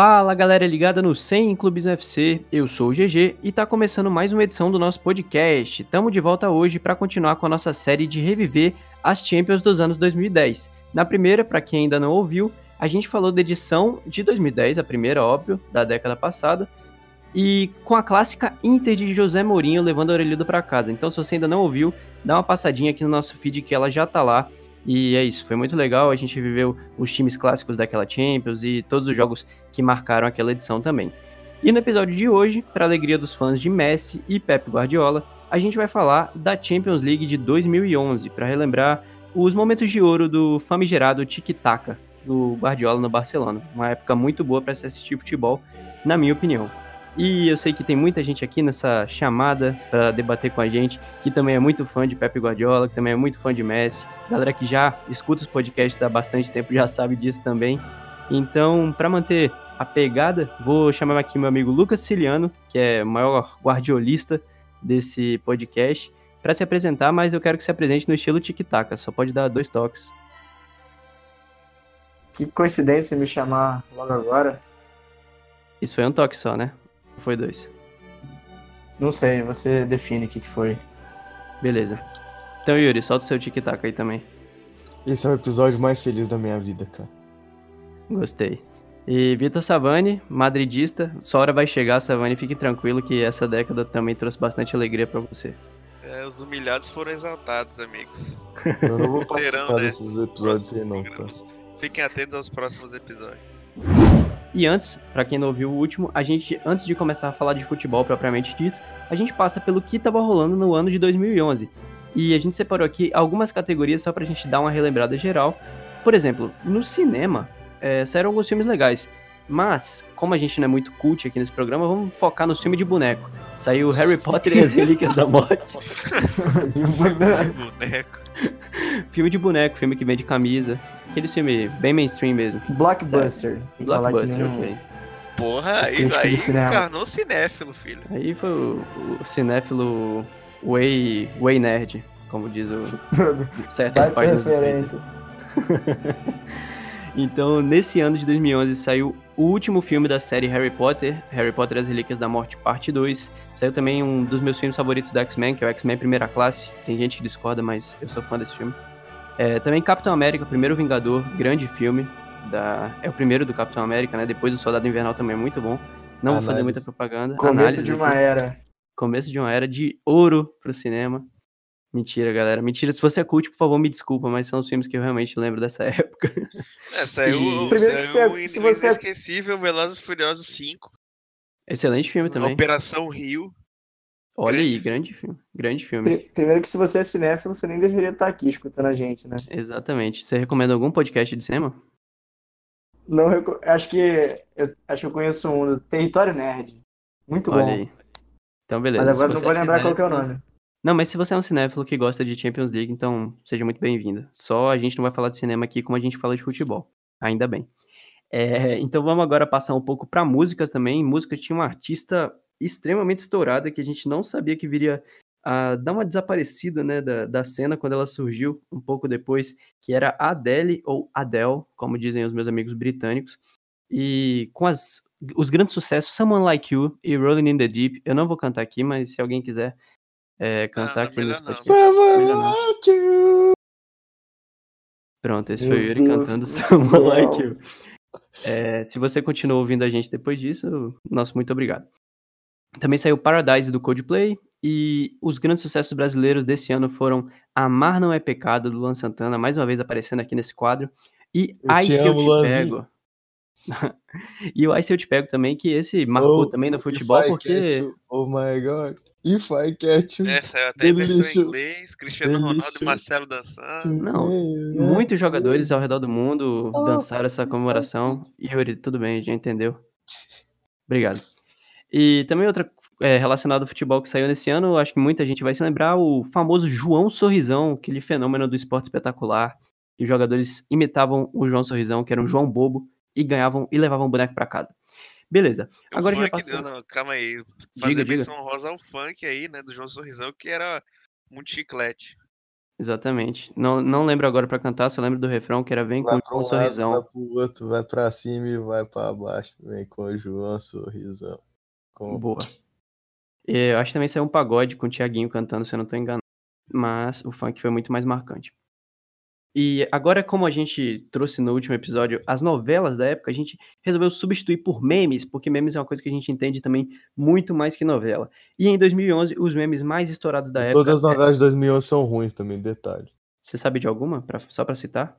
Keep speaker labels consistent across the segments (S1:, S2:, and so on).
S1: Fala galera ligada no 100 Clubes UFC, eu sou o GG e tá começando mais uma edição do nosso podcast. Tamo de volta hoje para continuar com a nossa série de reviver as Champions dos anos 2010. Na primeira, para quem ainda não ouviu, a gente falou da edição de 2010, a primeira, óbvio, da década passada, e com a clássica Inter de José Mourinho levando a Aurelio para casa. Então, se você ainda não ouviu, dá uma passadinha aqui no nosso feed que ela já tá lá. E é isso, foi muito legal. A gente viveu os times clássicos daquela Champions e todos os jogos que marcaram aquela edição também. E no episódio de hoje, para alegria dos fãs de Messi e Pep Guardiola, a gente vai falar da Champions League de 2011, para relembrar os momentos de ouro do famigerado tic-tac do Guardiola no Barcelona. Uma época muito boa para se assistir futebol, na minha opinião. E eu sei que tem muita gente aqui nessa chamada para debater com a gente, que também é muito fã de Pep Guardiola, que também é muito fã de Messi. Galera que já escuta os podcasts há bastante tempo já sabe disso também. Então, para manter a pegada, vou chamar aqui meu amigo Lucas Ciliano, que é o maior guardiolista desse podcast, para se apresentar, mas eu quero que se apresente no estilo tic-tac, só pode dar dois toques.
S2: Que coincidência me chamar logo agora.
S1: Isso foi um toque só, né? foi dois?
S2: Não sei, você define o que, que foi.
S1: Beleza. Então, Yuri, solta o seu tic-tac aí também.
S3: Esse é o episódio mais feliz da minha vida, cara.
S1: Gostei. E Vitor Savani, madridista, sua hora vai chegar, Savani, fique tranquilo que essa década também trouxe bastante alegria para você.
S4: É, os humilhados foram exaltados, amigos.
S3: Eu não vou participar né? desses episódios aí não, tá?
S4: Fiquem atentos aos próximos episódios.
S1: E antes, para quem não ouviu o último, a gente, antes de começar a falar de futebol propriamente dito, a gente passa pelo que estava rolando no ano de 2011. E a gente separou aqui algumas categorias só pra gente dar uma relembrada geral. Por exemplo, no cinema, é, saíram alguns filmes legais. Mas, como a gente não é muito cult aqui nesse programa, vamos focar no filme de boneco. Saiu Harry Potter e as Relíquias da Morte.
S4: de boneco.
S1: filme de boneco, filme que vende camisa. Aquele filme bem mainstream mesmo.
S2: Blockbuster.
S1: Blockbuster, ok.
S4: Porra, aí, aí encarnou cinéfilo, filho.
S1: Aí foi o, o cinéfilo way, way nerd, como diz o certas páginas do Twitter. Então, nesse ano de 2011 saiu o último filme da série Harry Potter, Harry Potter as Relíquias da Morte, parte 2. Saiu também um dos meus filmes favoritos do X-Men, que é o X-Men Primeira Classe. Tem gente que discorda, mas eu sou fã desse filme. É, também Capitão América, Primeiro Vingador, grande filme. Da... É o primeiro do Capitão América, né? Depois do Soldado Invernal também é muito bom. Não Análise. vou fazer muita propaganda.
S2: Começo Análise de uma aqui. era.
S1: Começo de uma era de ouro pro cinema. Mentira, galera. Mentira. Se você é cult, por favor, me desculpa, mas são os filmes que eu realmente lembro dessa época.
S4: É, saiu, e... Primeiro saiu que se, se você... inesquecível Velozes Furiosos 5.
S1: Excelente filme também.
S4: Operação Rio.
S1: Olha grande aí, grande filme. Grande filme.
S2: Primeiro que se você é cinéfilo, você nem deveria estar aqui escutando a gente, né?
S1: Exatamente. Você recomenda algum podcast de cinema?
S2: Não, eu acho que eu acho que eu conheço um, Território Nerd. Muito
S1: Olha
S2: bom.
S1: Aí. Então, beleza.
S2: Mas agora não vou é lembrar cinéfilo... qual é o nome.
S1: Não, mas se você é um cinéfilo que gosta de Champions League, então seja muito bem-vindo. Só a gente não vai falar de cinema aqui como a gente fala de futebol. Ainda bem. É, então vamos agora passar um pouco para músicas também. Música tinha uma artista extremamente estourada que a gente não sabia que viria a dar uma desaparecida né, da, da cena quando ela surgiu um pouco depois, que era Adele ou Adele, como dizem os meus amigos britânicos. E com as, os grandes sucessos Someone Like You e Rolling in the Deep, eu não vou cantar aqui, mas se alguém quiser é, cantar aqui no Spotify. Pronto, esse foi o Yuri cantando Someone Like You. É, se você continua ouvindo a gente depois disso, nosso muito obrigado. Também saiu Paradise do Coldplay e os grandes sucessos brasileiros desse ano foram Amar Não É Pecado do Luan Santana, mais uma vez aparecendo aqui nesse quadro, e eu Ai Se Eu Te Pego. E o Ai Se Eu Te Pego também, que esse marcou oh, também no futebol porque...
S3: Oh my God. If I catch you.
S4: É, saiu até em versão em inglês, Cristiano Delicious. Ronaldo e Marcelo dançando.
S1: Não, muitos jogadores ao redor do mundo oh, dançaram essa comemoração. Yuri, tudo bem, já entendeu. Obrigado. E também outra é, relacionada ao futebol que saiu nesse ano, acho que muita gente vai se lembrar, o famoso João Sorrisão, aquele fenômeno do esporte espetacular, que os jogadores imitavam o João Sorrisão, que era um João Bobo, e ganhavam e levavam o boneco para casa. Beleza. Agora
S4: o
S1: já
S4: passou... não, calma aí. Fazer menção rosa ao funk aí, né, do João Sorrisão, que era muito chiclete.
S1: Exatamente. Não, não lembro agora pra cantar, só lembro do refrão que era Vem
S3: Vai
S1: com
S3: pra
S1: um
S3: um
S1: sorrisão.
S3: vai pro outro, vai pra cima e vai pra baixo. Vem com o João Sorrisão. Com...
S1: Boa. E Eu acho que também saiu um pagode com o Thiaguinho cantando, se eu não tô enganado. Mas o funk foi muito mais marcante. E agora, como a gente trouxe no último episódio as novelas da época, a gente resolveu substituir por memes, porque memes é uma coisa que a gente entende também muito mais que novela. E em 2011, os memes mais estourados da
S3: E
S1: época.
S3: todas as novelas de 2011 são ruins também, detalhe.
S1: Você sabe de alguma? Pra- só pra citar?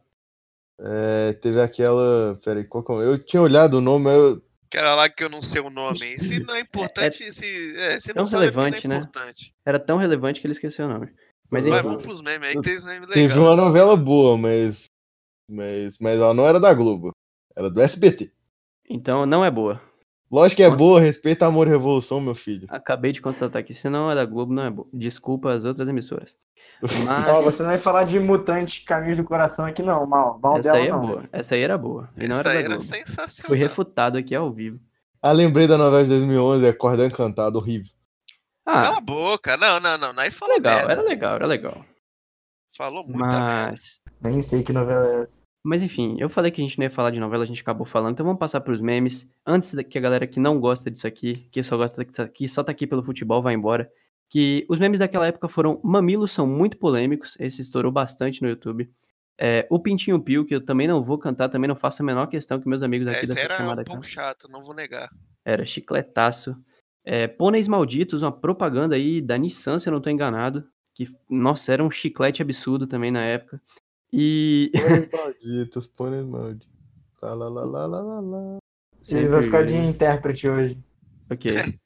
S3: É, teve aquela. Peraí, qual que é o- Eu tinha olhado o nome, mas eu.
S4: Aquela lá que eu não sei o nome. hein? Se não é importante, se, é, se
S1: tão
S4: não sabe, é porque
S1: relevante,
S4: é
S1: né?
S4: importante.
S1: Era tão relevante que ele esqueceu o nome. Mas
S4: Vai,
S1: enfim.
S4: vamos pros memes aí, que tem os memes
S3: Teve
S4: legais.
S3: uma novela boa, mas. Mas, mas ela não era da Globo. Era do SBT.
S1: Então não é boa.
S3: Lógico que é boa, respeita amor e revolução, meu filho.
S1: Acabei de constatar que se não é da Globo, não é boa. Desculpa as outras emissoras. Mas
S2: você não vai falar de Mutante Caminhos do Coração aqui, não, mal. Mal
S1: essa
S2: dela,
S1: aí é
S2: não.
S1: boa. Essa aí era boa. E não
S4: Essa
S1: era da
S4: aí era
S1: Globo.
S4: sensacional.
S1: Fui refutado aqui ao vivo.
S3: Ah, lembrei da novela de 2011, Acordão Encantado, horrível.
S4: Cala
S1: Ah,
S4: a boca. Não, não, não. Aí fala
S1: legal,
S4: merda.
S1: era legal, era legal.
S4: Falou muita merda.
S1: Mas.
S2: Nem sei que novela é essa.
S1: Mas enfim, eu falei que a gente não ia falar de novela, a gente acabou falando, então vamos passar pros memes. Antes que a galera que não gosta disso aqui, que só gosta disso aqui, só tá aqui pelo futebol, vai embora. Que os memes daquela época foram Mamilos são muito polêmicos, esse estourou bastante no YouTube. É, o Pintinho Pio, que eu também não vou cantar, também não faço a menor questão que meus amigos aqui
S4: Essa
S1: dessa
S4: era
S1: chamada
S4: um pouco
S1: cantam.
S4: chato, não vou negar.
S1: Era chicletaço. É, Pôneis Malditos, uma propaganda aí da Nissan, se eu não tô enganado. Que, nossa, era um chiclete absurdo também na época. E.
S3: Pôneis malditos, pôneis malditos. Lá, lá, lá, lá, lá, lá.
S2: Ele vai ficar de intérprete hoje.
S1: Ok.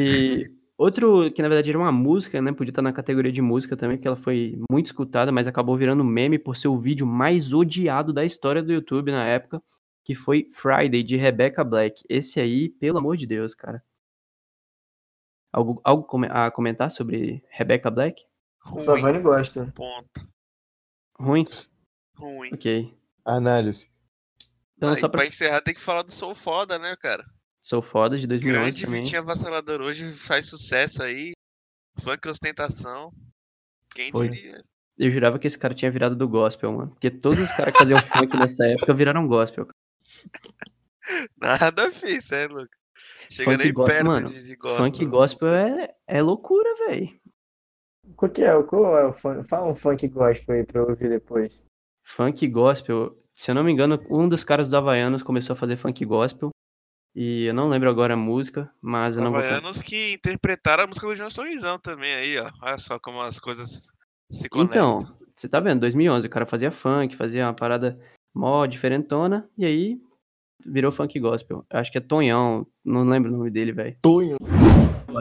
S1: E outro que na verdade era uma música, né? Podia estar na categoria de música também, porque ela foi muito escutada, mas acabou virando meme por ser o vídeo mais odiado da história do YouTube na época, que foi Friday de Rebecca Black. Esse aí, pelo amor de Deus, cara. Algo, algo a comentar sobre Rebecca Black?
S2: Sua
S4: Ruim.
S2: Vani gosta.
S4: Ponto.
S1: Ruim?
S4: Ruim.
S1: Ok.
S3: Análise.
S1: Então,
S4: Aí,
S1: só pra...
S4: pra encerrar, tem que falar do Sou Foda, né, cara?
S1: Sou foda de 2011
S4: Grande
S1: também.
S4: Vitinho Avassalador hoje faz sucesso aí. Funk ostentação. Quem
S1: Foi.
S4: diria?
S1: Eu jurava que esse cara tinha virado do gospel, mano. Porque todos os caras que faziam funk nessa época viraram gospel.
S4: Nada fiz, é, louco. Chega
S1: Funk
S4: nem
S1: go-
S4: perto
S1: mano,
S4: de, de gospel.
S1: Funk
S4: assim,
S1: gospel é, é loucura, velho.
S2: Qual que é? Qual é o funk? Fala um funk gospel aí pra eu ouvir depois.
S1: Funk gospel, se eu não me engano, um dos caras do Havaianos começou a fazer funk gospel. E eu não lembro agora a música, mas
S4: Os
S1: eu não vou.
S4: havaianos que interpretaram a música do João Sorrisão também aí, ó. Olha só como as coisas se conectam.
S1: Então, você tá vendo, 2011, o cara fazia funk, fazia uma parada mó diferentona, e aí virou funk gospel. Acho que é Tonhão, não lembro o nome dele, velho.
S3: Tonho.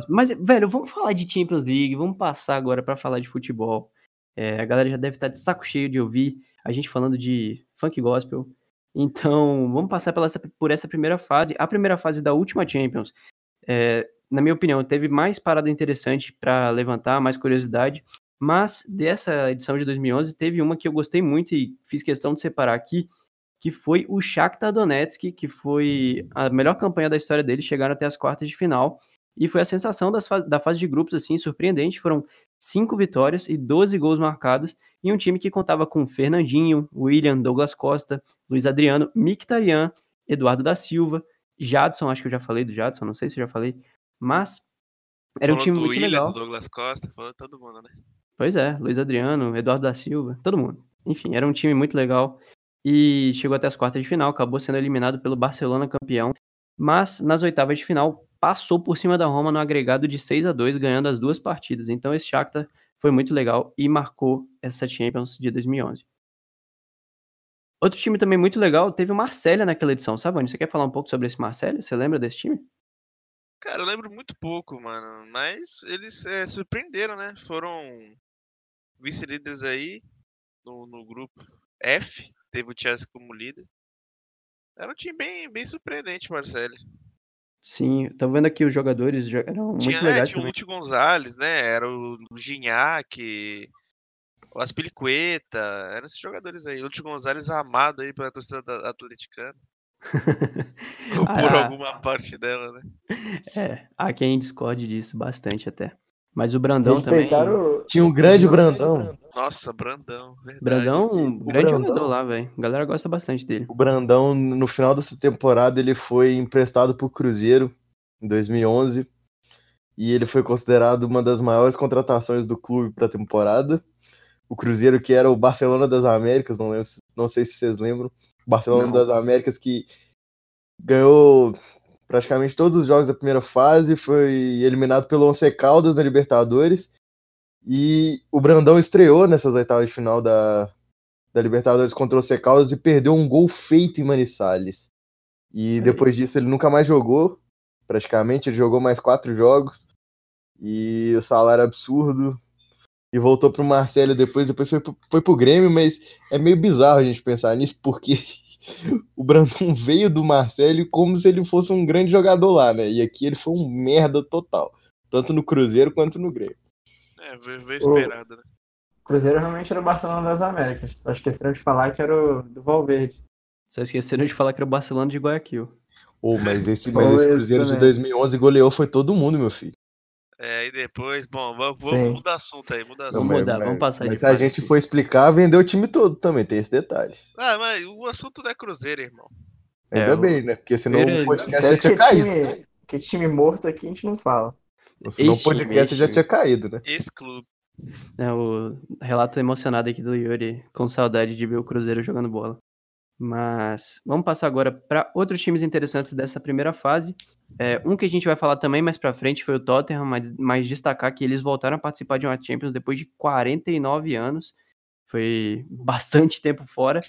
S1: Mas, velho, vamos falar de Champions League, vamos passar agora pra falar de futebol. É, a galera já deve estar de saco cheio de ouvir a gente falando de funk gospel. Então, vamos passar pela por essa primeira fase. A primeira fase da última Champions, é, na minha opinião, teve mais parada interessante pra levantar, mais curiosidade. Mas dessa edição de 2011, teve uma que eu gostei muito e fiz questão de separar aqui, que foi o Shakhtar Donetsk, que foi a melhor campanha da história deles, chegaram até as quartas de final. E foi a sensação fa- da fase de grupos, assim, surpreendente. Foram cinco vitórias e 12 gols marcados. E um time que contava com Fernandinho, William, Douglas Costa, Luiz Adriano, Mkhitaryan, Eduardo da Silva, Jadson, acho que eu já falei do Jadson, não sei se eu já falei. Mas era um
S4: Falou
S1: time
S4: do
S1: muito
S4: Willian,
S1: legal.
S4: do Douglas Costa, falou todo mundo, né?
S1: Pois é, Luiz Adriano, Eduardo da Silva, todo mundo. Enfim, era um time muito legal e chegou até as quartas de final, acabou sendo eliminado pelo Barcelona campeão, mas nas oitavas de final passou por cima da Roma no agregado de 6 a 2 ganhando as duas partidas. Então esse Shakhtar foi muito legal e marcou essa Champions de 2011. Outro time também muito legal, teve o Marselha naquela edição. Savani, você quer falar um pouco sobre esse Marselha? Você lembra desse time?
S4: Cara, eu lembro muito pouco, mano. Mas eles é, surpreenderam, né? Foram vice-líderes aí no, no grupo F. Teve o Chelsea como líder. Era um time bem, bem surpreendente, Marcelo.
S1: Sim, tô vendo aqui os jogadores jo- eram muito
S4: Tinha, é,
S1: legais
S4: tinha o. Lúcio Gonzalez, né? Era o, Gignac, o Aspilicueta. Eram esses jogadores aí. Lúcio Gonzalez amado aí pela torcida da atleticana. Ou por
S1: Ah,
S4: alguma parte dela, né?
S1: É, há quem discorde disso bastante até. Mas o Brandão também.
S2: Respeitaram.
S3: Tinha um grande Brandão.
S4: Nossa, Brandão. Verdade.
S1: Brandão, um grande
S3: Brandão-
S1: jogador lá, velho. A galera gosta bastante dele.
S3: O Brandão, no final dessa temporada, ele foi emprestado pro Cruzeiro em 2011 e ele foi considerado uma das maiores contratações do clube para a temporada. O Cruzeiro, que era o Barcelona das Américas, não, lembro, se- não sei se vocês lembram, o Barcelona
S2: Não.
S3: das Américas que ganhou praticamente todos os jogos da primeira fase, foi eliminado pelo Once Caldas na Libertadores. E o Brandão estreou nessas oitavas de final da, da Libertadores contra o Once Caldas e perdeu um gol feito em Manizales. E depois disso ele nunca mais jogou, praticamente, ele jogou mais quatro jogos. E o salário absurdo. E voltou pro Marcelo depois, depois foi pro, foi pro Grêmio, mas é meio bizarro a gente pensar nisso, porque o Brandão veio do Marcelo como se ele fosse um grande jogador lá, né? E aqui ele foi um merda total, tanto no Cruzeiro quanto no Grêmio.
S4: É, veio, esperado, né?
S2: O Cruzeiro realmente era o Barcelona das Américas. Só esqueceram de falar que era o do Valverde.
S1: Só esqueceram de falar que era o Barcelona de Guayaquil.
S3: Ô, mas esse, mas esse Cruzeiro de
S2: também.
S3: 2011 goleou foi todo mundo, meu filho.
S4: É, e depois, bom, vamos, vamos mudar assunto aí, mudar
S1: Vamos
S4: assunto.
S3: mas-
S1: mudar,
S3: mas-
S1: vamos passar de
S3: Mas se a gente for explicar, vendeu o time todo também, tem esse detalhe.
S4: Ah, mas o assunto não é Cruzeiro, irmão.
S3: Ainda
S1: É,
S3: bem, né? Porque senão o podcast já tinha caído.
S2: time, que time morto aqui a gente não fala.
S3: Senão o podcast já tinha caído, né?
S4: Esse clube.
S1: É, o relato emocionado aqui do Yuri, com saudade de ver o Cruzeiro jogando bola. Mas vamos passar agora para outros times interessantes dessa primeira fase. É, um que a gente vai falar também mais para frente foi o Tottenham, mas, mas destacar que eles voltaram a participar de uma Champions depois de 49 anos. Foi bastante tempo fora.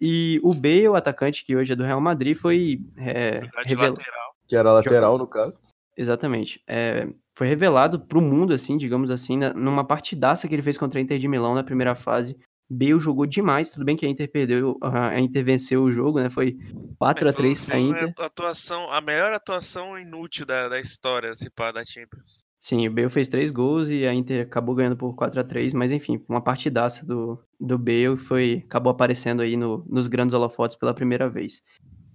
S1: E o Bale, o atacante que hoje é do Real Madrid, foi é, revel-
S4: lateral.
S3: Que era lateral, no caso.
S1: Exatamente. É, foi revelado pro mundo, assim, digamos assim, numa partidaça que ele fez contra a Inter de Milão na primeira fase. Bale jogou demais, tudo bem que a Inter perdeu, a a Inter venceu o jogo, né? Foi 4 a
S4: Mas foi-
S1: 3
S4: foi
S1: pra
S4: uma
S1: Inter.
S4: atuação, a melhor atuação inútil da, da história, se pá, da Champions.
S1: Sim, o Bale fez três gols e a Inter acabou ganhando por 4 a 3 mas enfim, uma partidaça do, do Bale foi acabou aparecendo aí no- nos grandes holofotes pela primeira vez.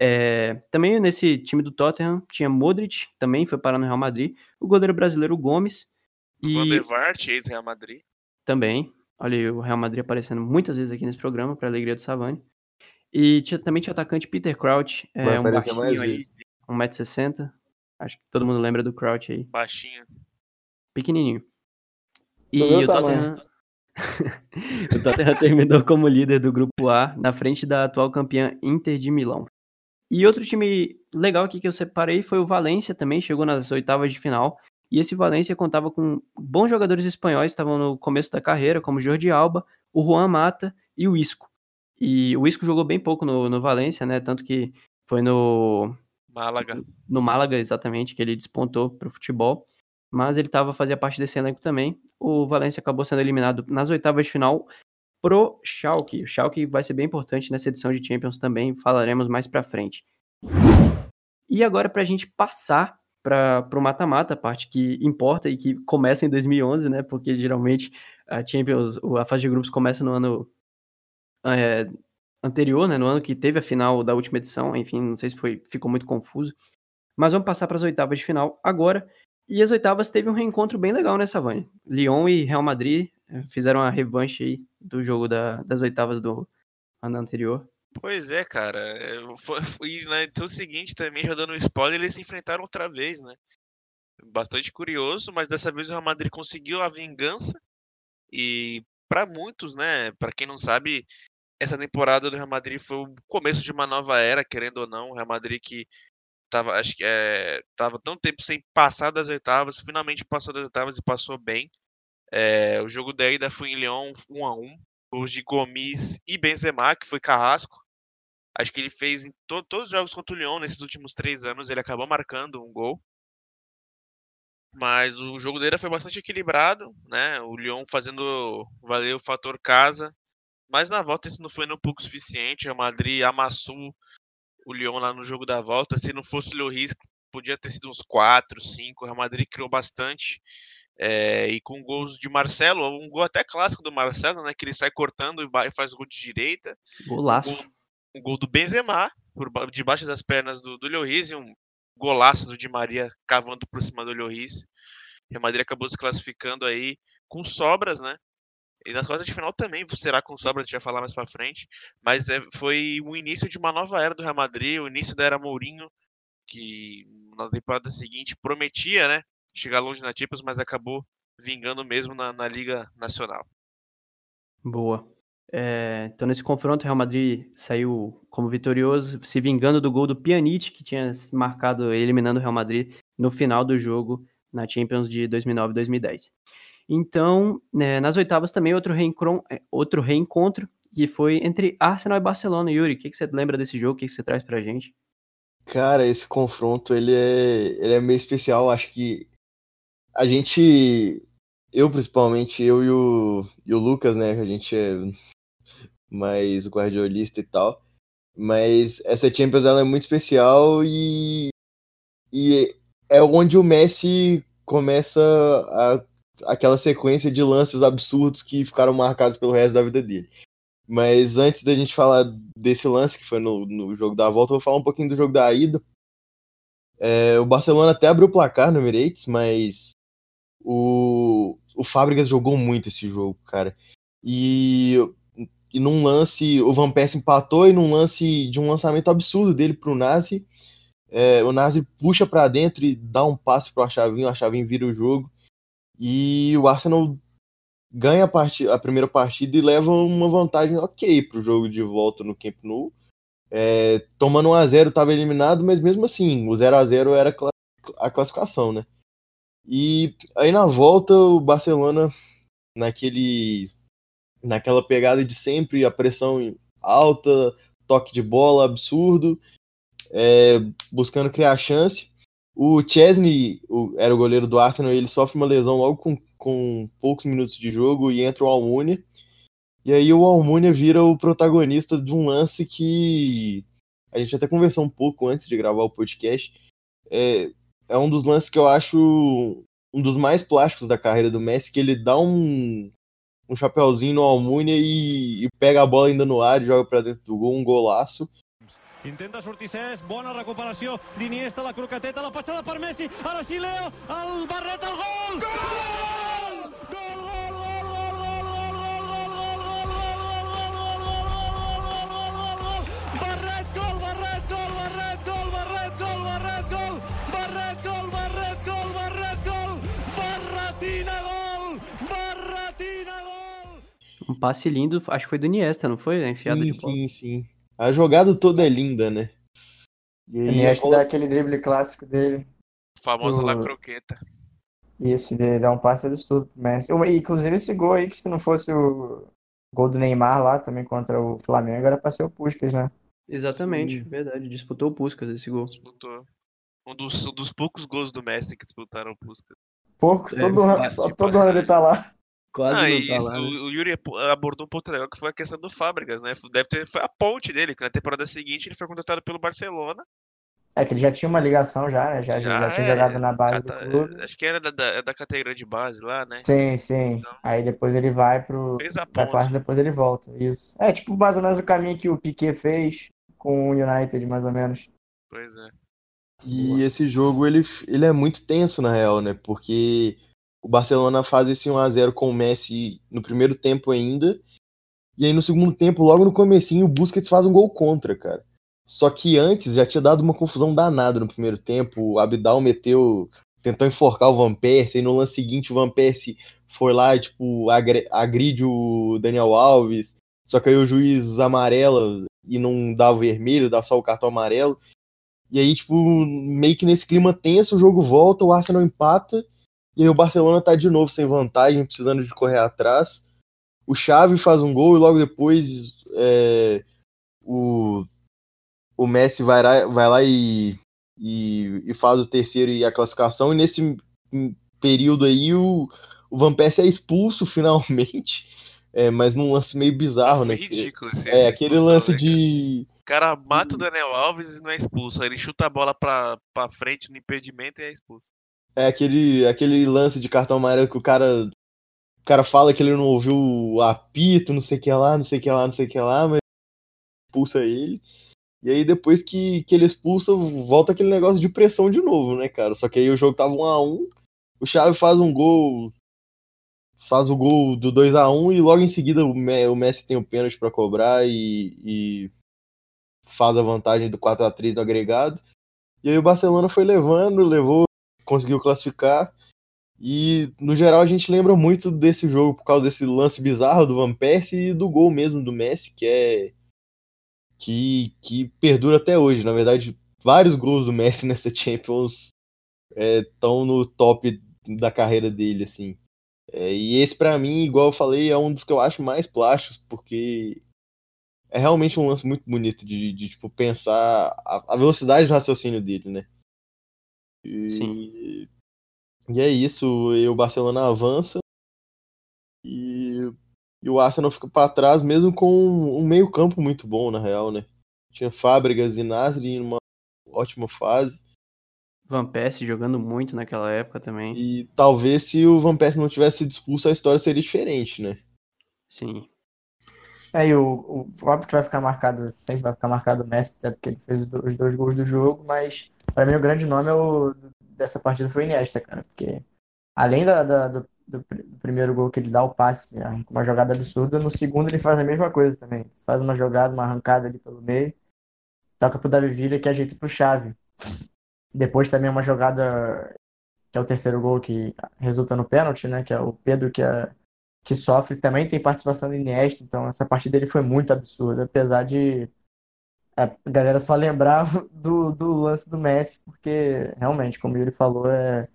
S1: É, também nesse time do Tottenham tinha Modric, também foi parar no Real Madrid, o goleiro brasileiro Gomes e
S4: Van ex-Real Madrid.
S1: Também. Olha aí o Real Madrid aparecendo muitas vezes aqui nesse programa, para alegria do Savani. E tinha, também tinha o atacante Peter Crouch,
S3: Vai
S1: é, um baixinho aí,
S3: vezes.
S1: 1,60m. Acho que todo mundo lembra do Crouch aí.
S4: Baixinho.
S1: Pequenininho. E o Tottenham... o Tottenham terminou como líder do grupo A, na frente da atual campeã Inter de Milão. E outro time legal aqui que eu separei foi o Valência também, chegou nas oitavas de final. E esse Valência contava com bons jogadores espanhóis, estavam no começo da carreira, como Jordi Alba, o Juan Mata e o Isco. E o Isco jogou bem pouco no, no Valência, né? Tanto que foi no,
S4: Málaga.
S1: no Málaga, exatamente, que ele despontou para o futebol. Mas ele tava, fazia parte desse elenco também. O Valência acabou sendo eliminado nas oitavas de final pro Schalke. O Schalke vai ser bem importante nessa edição de Champions também, falaremos mais pra frente. E agora pra gente passar para o mata-mata, a parte que importa e que começa em 2011, né? Porque geralmente a Champions, a fase de grupos começa no ano é, anterior, né? No ano que teve a final da última edição. Enfim, não sei se foi, ficou muito confuso. Mas vamos passar para as oitavas de final agora. E as oitavas teve um reencontro bem legal, né, Savani? Lyon e Real Madrid eh, fizeram a revanche aí do jogo da, das oitavas do ano anterior.
S4: Pois é, cara. é, Foi, na edição seguinte também, já dando spoiler, eles se enfrentaram outra vez, né? Bastante curioso, mas dessa vez o Real Madrid conseguiu a vingança. E para muitos, né? Para quem não sabe, essa temporada do Real Madrid foi o começo de uma nova era, querendo ou não. O Real Madrid que tava, acho que é, tava tão tempo sem passar das oitavas, finalmente passou das oitavas e passou bem. É, o jogo da ida foi em Lyon 1 a 1 gols de Gomes e Benzema, que foi carrasco. Acho que ele fez em to todos os jogos contra o Lyon nesses últimos três anos, ele acabou marcando um gol. Mas o jogo dele foi bastante equilibrado, né? O Lyon fazendo valer o fator casa. Mas na volta isso não foi nem um pouco suficiente. O Madrid amassou o Lyon lá no jogo da volta. Se não fosse o Lloris, podia ter sido uns 4, 5. O Real Madrid criou bastante. É, e com gols de Marcelo, um gol até clássico do Marcelo, né? Que ele sai cortando e faz gol de direita.
S1: Golaço.
S4: Um gol, um gol do Benzema, por debaixo das pernas do, do Lloris, e um golaço do Di Maria cavando por cima do Lloris. O Real Madrid acabou se classificando aí com sobras, né? E nas quartas de final também será com sobra, a gente vai falar mais pra frente. Mas é, foi o início de uma nova era do Real Madrid, o início da era Mourinho, que na temporada seguinte prometia, né? Chegar longe na Champions, mas acabou vingando mesmo na, na Liga Nacional.
S1: Boa. É, então, nesse confronto, o Real Madrid saiu como vitorioso, se vingando do gol do Pjanic, que tinha marcado, eliminando o Real Madrid no final do jogo na Champions de 2009 e 2010. Então, né, nas oitavas também outro, é, outro reencontro, que foi entre Arsenal e Barcelona. Yuri, o que, que você lembra desse jogo? O que, que você traz pra gente?
S3: Cara, esse confronto ele é, ele é meio especial. Acho que a gente, eu principalmente, eu e o, e o Lucas, né? A gente é mais guardiolista e tal. Mas essa Champions ela é muito especial e, e é onde o Messi começa a, aquela sequência de lances absurdos que ficaram marcados pelo resto da vida dele. Mas antes da gente falar desse lance, que foi no, no jogo da volta, eu vou falar um pouquinho do jogo da ida. É, o Barcelona até abriu o placar no Emirates, mas o, o Fábricas jogou muito esse jogo, cara. E, e num lance, o Van Persie empatou e num lance de um lançamento absurdo dele pro Nazi, é, o Nazi puxa para dentro e dá um passe pro Achavinho, o Achavinho vira o jogo. E o Arsenal ganha a, part... a primeira partida e leva uma vantagem ok pro jogo de volta no Camp Nou. É, tomando 1x0 estava eliminado, mas mesmo assim, o 0x0 era a classificação, né? E aí na volta, o Barcelona, naquele, naquela pegada de sempre, a pressão alta, toque de bola absurdo, é, buscando criar chance. O Chesney o, era o goleiro do Arsenal, ele sofre uma lesão logo com, com poucos minutos de jogo e entra o Almunia. E aí o Almunia vira o protagonista de um lance que a gente até conversou um pouco antes de gravar o podcast. É, é um dos lances que eu acho um dos mais plásticos da carreira do Messi, que ele dá um, um chapéuzinho no Almunia e, e pega a bola ainda no ar e joga para dentro do gol, um golaço. Intenta sortir Cesc, bona recuperació d'Iniesta, la croqueteta, la passada per Messi, ara sí Leo, el barret, el! Gol! Gol, gol, gol,
S1: Um passe lindo, acho que foi do Iniesta, não foi?
S3: Enfiado sim, de bola. Sim, sim. A jogada toda é linda, né?
S2: E Iniesta bola... dá aquele drible clássico dele.
S4: Famosa La Croqueta.
S2: Isso, de dar um passe absurdo pro Messi. Inclusive esse gol aí, que se não fosse o gol do Neymar lá também contra o Flamengo, era pra ser o Puskas, né?
S1: Exatamente, Sim. verdade. Disputou o Puskas esse gol.
S4: Disputou. Um dos, um dos poucos gols do Messi que disputaram o Puskas.
S2: Pouco, é, todo, ano, só, todo ano ele tá lá.
S1: Quase ah, não
S4: tá
S1: lá, né?
S4: o, Yuri abordou um ponto legal que foi a questão do Fábricas, né? Deve ter, foi a ponte dele, que na temporada seguinte ele foi contratado pelo Barcelona.
S2: É que ele já tinha uma ligação já, né? Já, já, já tinha é, jogado na base cata, do clube.
S4: Acho que era da, da, da, categoria de base lá, né?
S2: Sim, sim. Então, Aí depois ele vai pro. Fez a ponte. Quarta, depois ele volta. Isso. É tipo mais ou menos o caminho que o Piquet fez com o United, mais ou menos.
S4: Pois é.
S3: E esse jogo ele, ele é muito tenso, na real, né? Porque o Barcelona faz esse 1x0 com o Messi no primeiro tempo ainda. E aí no segundo tempo, logo no comecinho, o Busquets faz um gol contra, cara. Só que antes já tinha dado uma confusão danada no primeiro tempo. O Abidal meteu, tentou enforcar o Van Persie, e no lance seguinte o Van Persie foi lá tipo, agride o Daniel Alves. Só que aí o juiz amarela e não dá o vermelho, dá só o cartão amarelo. E aí, tipo, meio que nesse clima tenso, o jogo volta, o Arsenal empata e aí o Barcelona tá de novo sem vantagem, precisando de correr atrás. O Xavi faz um gol e logo depois é, o, o Messi vai lá, vai lá e, e, e, faz o terceiro e a classificação. E nesse período aí o, o Van Persie é expulso finalmente. É, mas num lance meio bizarro, né?
S4: ridículo esse
S3: É, aquele lance né, de.
S4: O cara mata o Daniel Alves e não é expulso. Aí ele chuta a bola pra, pra frente no impedimento e é expulso.
S3: É aquele, aquele lance de cartão amarelo que o cara. O cara fala que ele não ouviu o apito, não sei o que lá, não sei o que lá, não sei o que lá, mas expulsa ele. E aí depois que, que ele expulsa, volta aquele negócio de pressão de novo, né, cara? Só que aí o jogo tava 1 a 1 o Chave faz um gol faz o gol do 2 a 1 e logo em seguida o Messi tem o pênalti para cobrar e, e, faz a vantagem do 4 a 3 no agregado. E aí o Barcelona foi levando, levou, conseguiu classificar. E no geral a gente lembra muito desse jogo por causa desse lance bizarro do Van Persie e do gol mesmo do Messi, que é que, que perdura até hoje. Na verdade, vários gols do Messi nessa Champions estão é, no top da carreira dele, assim. É, e esse, para mim, igual eu falei, é um dos que eu acho mais plásticos, porque é realmente um lance muito bonito de, de tipo, pensar a, a, velocidade do raciocínio dele, né?
S1: E, Sim.
S3: E é isso, e o Barcelona avança e, e o Arsenal fica para trás, mesmo com um meio campo muito bom, na real, né? Tinha Fábricas e Nasri em uma ótima fase.
S1: Van Persie jogando muito naquela época também.
S3: E talvez se o Van Persie não tivesse sido expulso, a história seria diferente, né?
S1: Sim.
S2: É, e o, o óbvio que vai ficar marcado, sempre vai ficar marcado o Messi, até porque ele fez os dois gols do jogo, mas para mim o grande nome é o, dessa partida foi o Iniesta, cara, porque além da, da do, do, primeiro gol que ele dá o passe, né, uma jogada absurda, no segundo ele faz a mesma coisa também, faz uma jogada, uma arrancada ali pelo meio, toca pro Davi Villa que ajeita pro Chave. Depois também uma jogada que é o terceiro gol que resulta no pênalti, né? Que é o Pedro que, é, que sofre. Também tem participação do Iniesta, então essa partida dele foi muito absurda, apesar de a galera só lembrar do, do lance do Messi, porque realmente, como ele falou, é,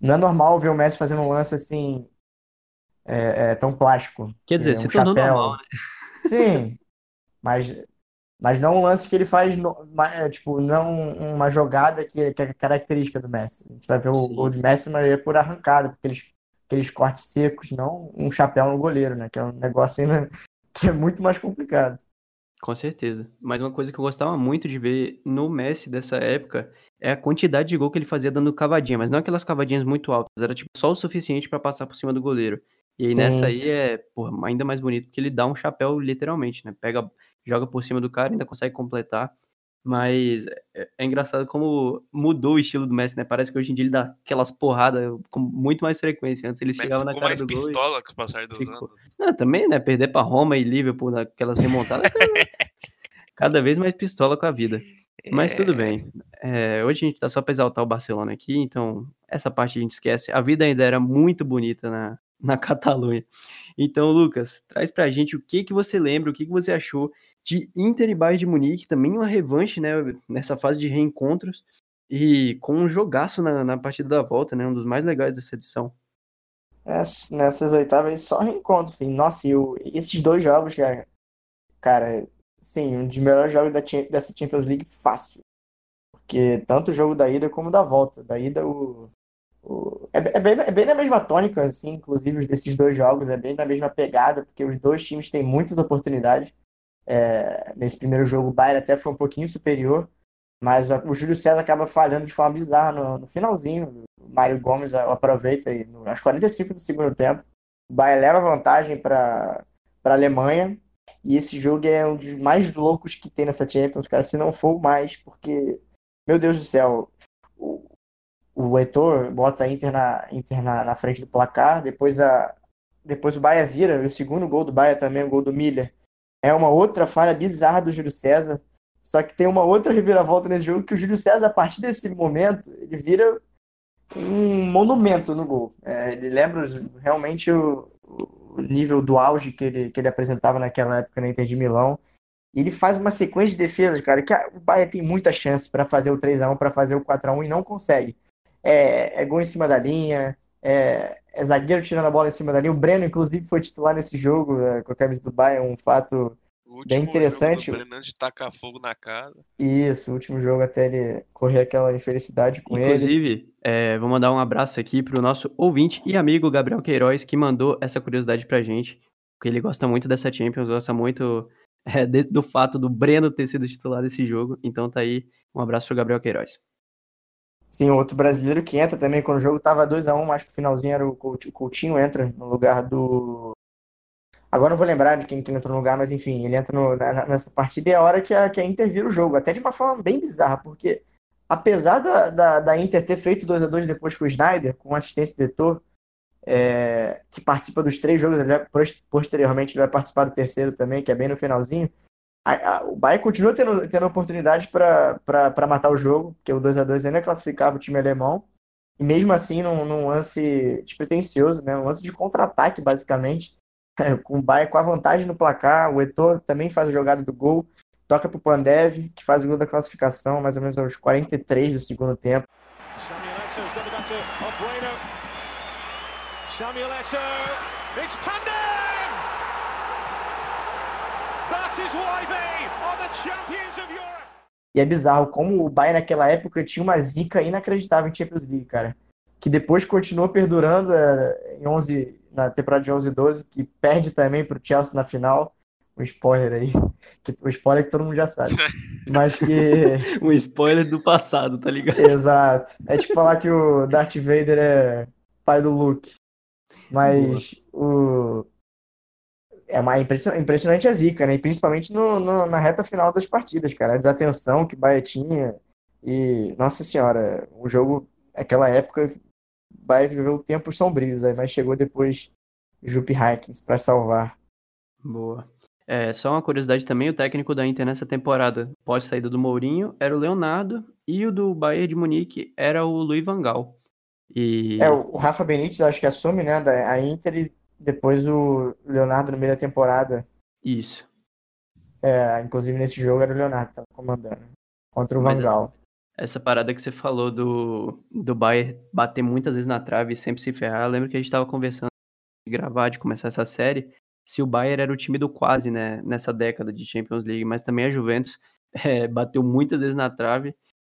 S2: não é normal ver o Messi fazendo um lance assim é, é tão plástico.
S1: Quer dizer,
S2: é, um
S1: se tornou normal, né?
S2: Sim, mas mas não um lance que ele faz, é, tipo, não uma jogada que, que é característica do Messi. A gente vai ver o gol de Messi, mas é por arrancada, porque eles, aqueles cortes secos, não um chapéu no goleiro, né? Que é um negócio ainda que é muito mais complicado.
S1: Com certeza. Mas uma coisa que eu gostava muito de ver no Messi dessa época é a quantidade de gol que ele fazia dando cavadinha, mas não aquelas cavadinhas muito altas, era tipo só o suficiente para passar por cima do goleiro. E aí nessa aí é porra, ainda mais bonito, porque ele dá um chapéu literalmente, né? Pega joga por cima do cara, ainda consegue completar. Mas é, é, engraçado como mudou o estilo do Messi, né? Parece que hoje em dia ele dá aquelas porradas com muito mais frequência. Antes ele chegava na cara
S4: mais
S1: do
S4: gol. pistola com o passar dos
S1: ficou... anos. Não, também, né? Perder para Roma e Liverpool naquelas remontadas. cada vez mais pistola com a vida. Mas tudo bem. É, hoje a gente tá só pra exaltar o Barcelona aqui, então essa parte a gente esquece. A vida ainda era muito bonita na, na Catalunha. Então, Lucas, traz pra gente o que que você lembra, o que que você achou de Inter e Bayern de Munique, também uma revanche, né, nessa fase de reencontros, e com um jogaço na, na partida da volta, né, um dos mais legais dessa edição.
S2: É, nessas oitavas só reencontro, filho. Nossa, e o, esses dois jogos, cara, cara, sim, um dos melhores jogos da, dessa Champions League fácil. Porque tanto o jogo da ida como da volta. Da ida, o, o é, é, bem, é bem na mesma tônica, assim, inclusive, desses dois jogos, é bem na mesma pegada, porque os dois times têm muitas oportunidades. É, nesse primeiro jogo, o Bayern até foi um pouquinho superior, mas o Júlio César acaba falhando de forma bizarra no, no finalzinho. O Mário Gomes aproveita e, aos 45 do segundo tempo. O Bayern leva vantagem para a Alemanha. E esse jogo é um dos mais loucos que tem nessa Champions, cara, se não for mais, porque, meu Deus do céu, o, o Heitor bota a Inter, na, Inter na, na frente do placar, depois, a, depois o Bahia vira, o segundo gol do Bahia também, o gol do Miller, é uma outra falha bizarra do Júlio César. Só que tem uma outra reviravolta nesse jogo que o Júlio César, a partir desse momento, ele vira um monumento no gol. É, ele lembra realmente o, o, nível do auge que ele, que ele apresentava naquela época na Inter de Milão. E ele faz uma sequência de defesas, cara, que a, o Bahia tem muita chance para fazer o 3x1, para fazer o 4x1 e não consegue. É, é gol em cima da linha, é, é zagueiro tirando a bola em cima dali. O Breno, inclusive, foi titular nesse jogo é, com a camisa do Bayern, um fato bem interessante.
S4: Jogo do Breno de tacar fogo na casa.
S2: Isso, o último jogo até ele correr aquela infelicidade com
S1: inclusive,
S2: ele.
S1: Inclusive, é, vou mandar um abraço aqui para o nosso ouvinte e amigo Gabriel Queiroz, que mandou essa curiosidade pra gente, porque ele gosta muito dessa Champions, gosta muito é, do fato do Breno ter sido titular desse jogo. Então tá aí, um abraço pro Gabriel Queiroz.
S2: Sim, outro brasileiro que entra também, quando o jogo tava 2x1, acho que o finalzinho era o Coutinho, o Coutinho entra no lugar do. Agora não vou lembrar de quem, quem entrou no lugar, mas enfim, ele entra no, na, nessa partida e é a hora que a, que a Inter vira o jogo, até de uma forma bem bizarra, porque apesar da, da, da Inter ter feito 2 a 2 depois com o Snyder, com assistência do Etor, é, que participa dos três jogos, ele vai, posteriormente ele vai participar do terceiro também, que é bem no finalzinho. A, a, o Bayern continua tendo, tendo oportunidade para matar o jogo, porque o 2 a 2 ainda classificava o time alemão. E mesmo assim, num, num lance despretensioso, né, um lance de contra-ataque, basicamente, com o Bayern com a vantagem no placar, o Eto'o também faz a jogada do gol, toca para o Pandev, que faz o gol da classificação, mais ou menos aos 43 do segundo tempo. Samuel Samuel Eto'o, it's Pandev! That is why they are the champions of Europe! E é bizarro como o Bayern naquela época tinha uma zica inacreditável em Champions League, cara. Que depois continuou perdurando é, em 11, na temporada de 11 e 12, que perde também para o Chelsea na final. Um spoiler aí. Que, o spoiler que todo mundo já sabe. Mas que.
S1: um spoiler do passado, tá ligado?
S2: Exato. É tipo falar que o Darth Vader é pai do Luke. Mas o. É uma impressionante a zica, né? E principalmente no, no, na reta final das partidas, cara. A desatenção que o Bahia tinha. E, nossa senhora, o jogo, aquela época, o Bahia viveu tempos sombrios, aí, mas chegou depois Jupp Heynckes para salvar.
S1: Boa. É, só uma curiosidade também, o técnico da Inter nessa temporada, pós saída do Mourinho, era o Leonardo, e o do Bayern de Munique era o Luiz Van Gaal. E...
S2: É, o Rafa Benítez acho que assume, né, a Inter e depois o Leonardo no meio da temporada.
S1: Isso.
S2: É, inclusive nesse jogo era o Leonardo que tava comandando. Contra o Mas Van Gaal.
S1: Essa parada que você falou do, do Bayern bater muitas vezes na trave e sempre se ferrar. Eu lembro que a gente tava conversando de gravar, de começar essa série, se o Bayern era o time do quase, né, nessa década de Champions League, mas também a Juventus é, bateu muitas vezes na trave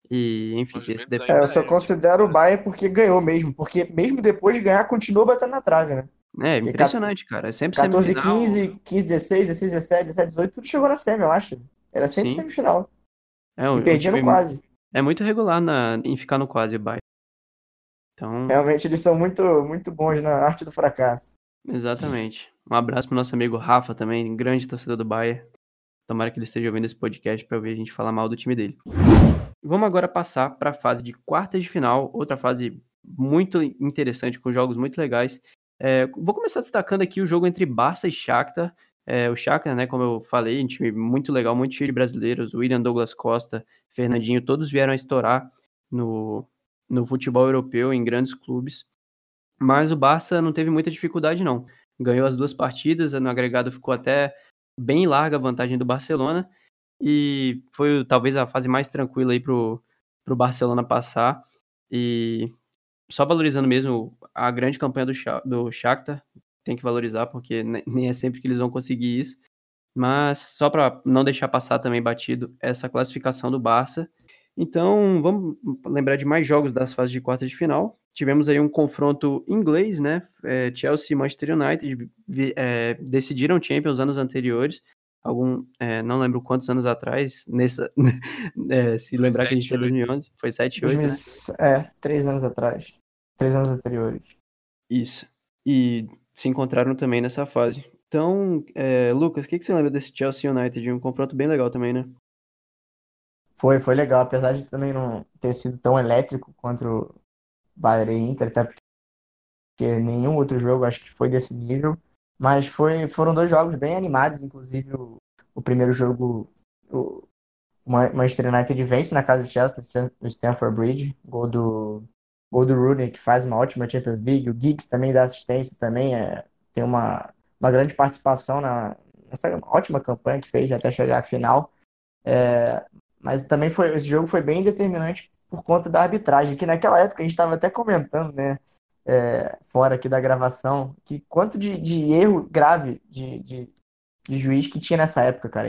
S1: e, enfim, esse.
S2: É, eu só considero o Bayern porque ganhou mesmo, porque mesmo depois de ganhar, continuou batendo na trave, né?
S1: É, impressionante, cara. É sempre
S2: 14, semifinal. 15, 15, 16, 16, 17, 17, 18, tudo chegou na semi, eu acho. Era sempre Sim. semifinal. É, e perdia no quase.
S1: É muito regular na, em ficar no quase, o Bayern. Então...
S2: Realmente eles são muito, muito bons na arte do fracasso.
S1: Exatamente. Um abraço pro nosso amigo Rafa também, grande torcedor do Bayern. Tomara que ele esteja ouvindo esse podcast para ver a gente falar mal do time dele. Vamos agora passar para a fase de quartas de final, outra fase muito interessante, com jogos muito legais. É, vou começar destacando aqui o jogo entre Barça e Shakhtar. É, o Shakhtar, né, como eu falei, um time muito legal, muito cheio de brasileiros. William Douglas Costa, Fernandinho, todos vieram a estourar no, no futebol europeu, em grandes clubes. Mas o Barça não teve muita dificuldade, não. Ganhou as duas partidas, no agregado ficou até bem larga a vantagem do Barcelona e foi talvez a fase mais tranquila aí pro, pro Barcelona passar. E só valorizando mesmo a grande campanha do, do Shakhtar, tem que valorizar, porque nem é sempre que eles vão conseguir isso. Mas só para não deixar passar também batido essa classificação do Barça. Então, vamos lembrar de mais jogos das fases de quartas de final. Tivemos aí um confronto inglês, né? É, Chelsea e Manchester United é, decidiram Champions anos anteriores algum, é, não lembro quantos anos atrás, nessa, é, se lembrar 7, que a gente foi em 2011, foi 7, 8, 2000, né?
S2: É, três anos atrás, três anos anteriores.
S1: Isso, e se encontraram também nessa fase. Então, é, Lucas, o que, que você lembra desse Chelsea United? Um confronto bem legal também, né?
S2: Foi, foi legal, apesar de também não ter sido tão elétrico quanto o Bayern e Inter, até porque nenhum outro jogo acho que foi desse nível. Mas foi, foram dois jogos bem animados, inclusive o, o primeiro jogo, o Manchester United vence na casa do Chelsea, no Stamford Bridge, gol do, gol do Rooney, que faz uma ótima Champions League, o Giggs também dá assistência, também é, tem uma, uma grande participação na, nessa ótima campanha que fez até chegar à final. É, mas também foi, esse jogo foi bem determinante por conta da arbitragem, que naquela época a gente estava até comentando, né? É, fora aqui da gravação, que quanto de, de erro grave de, de, de, juiz que tinha nessa época, cara.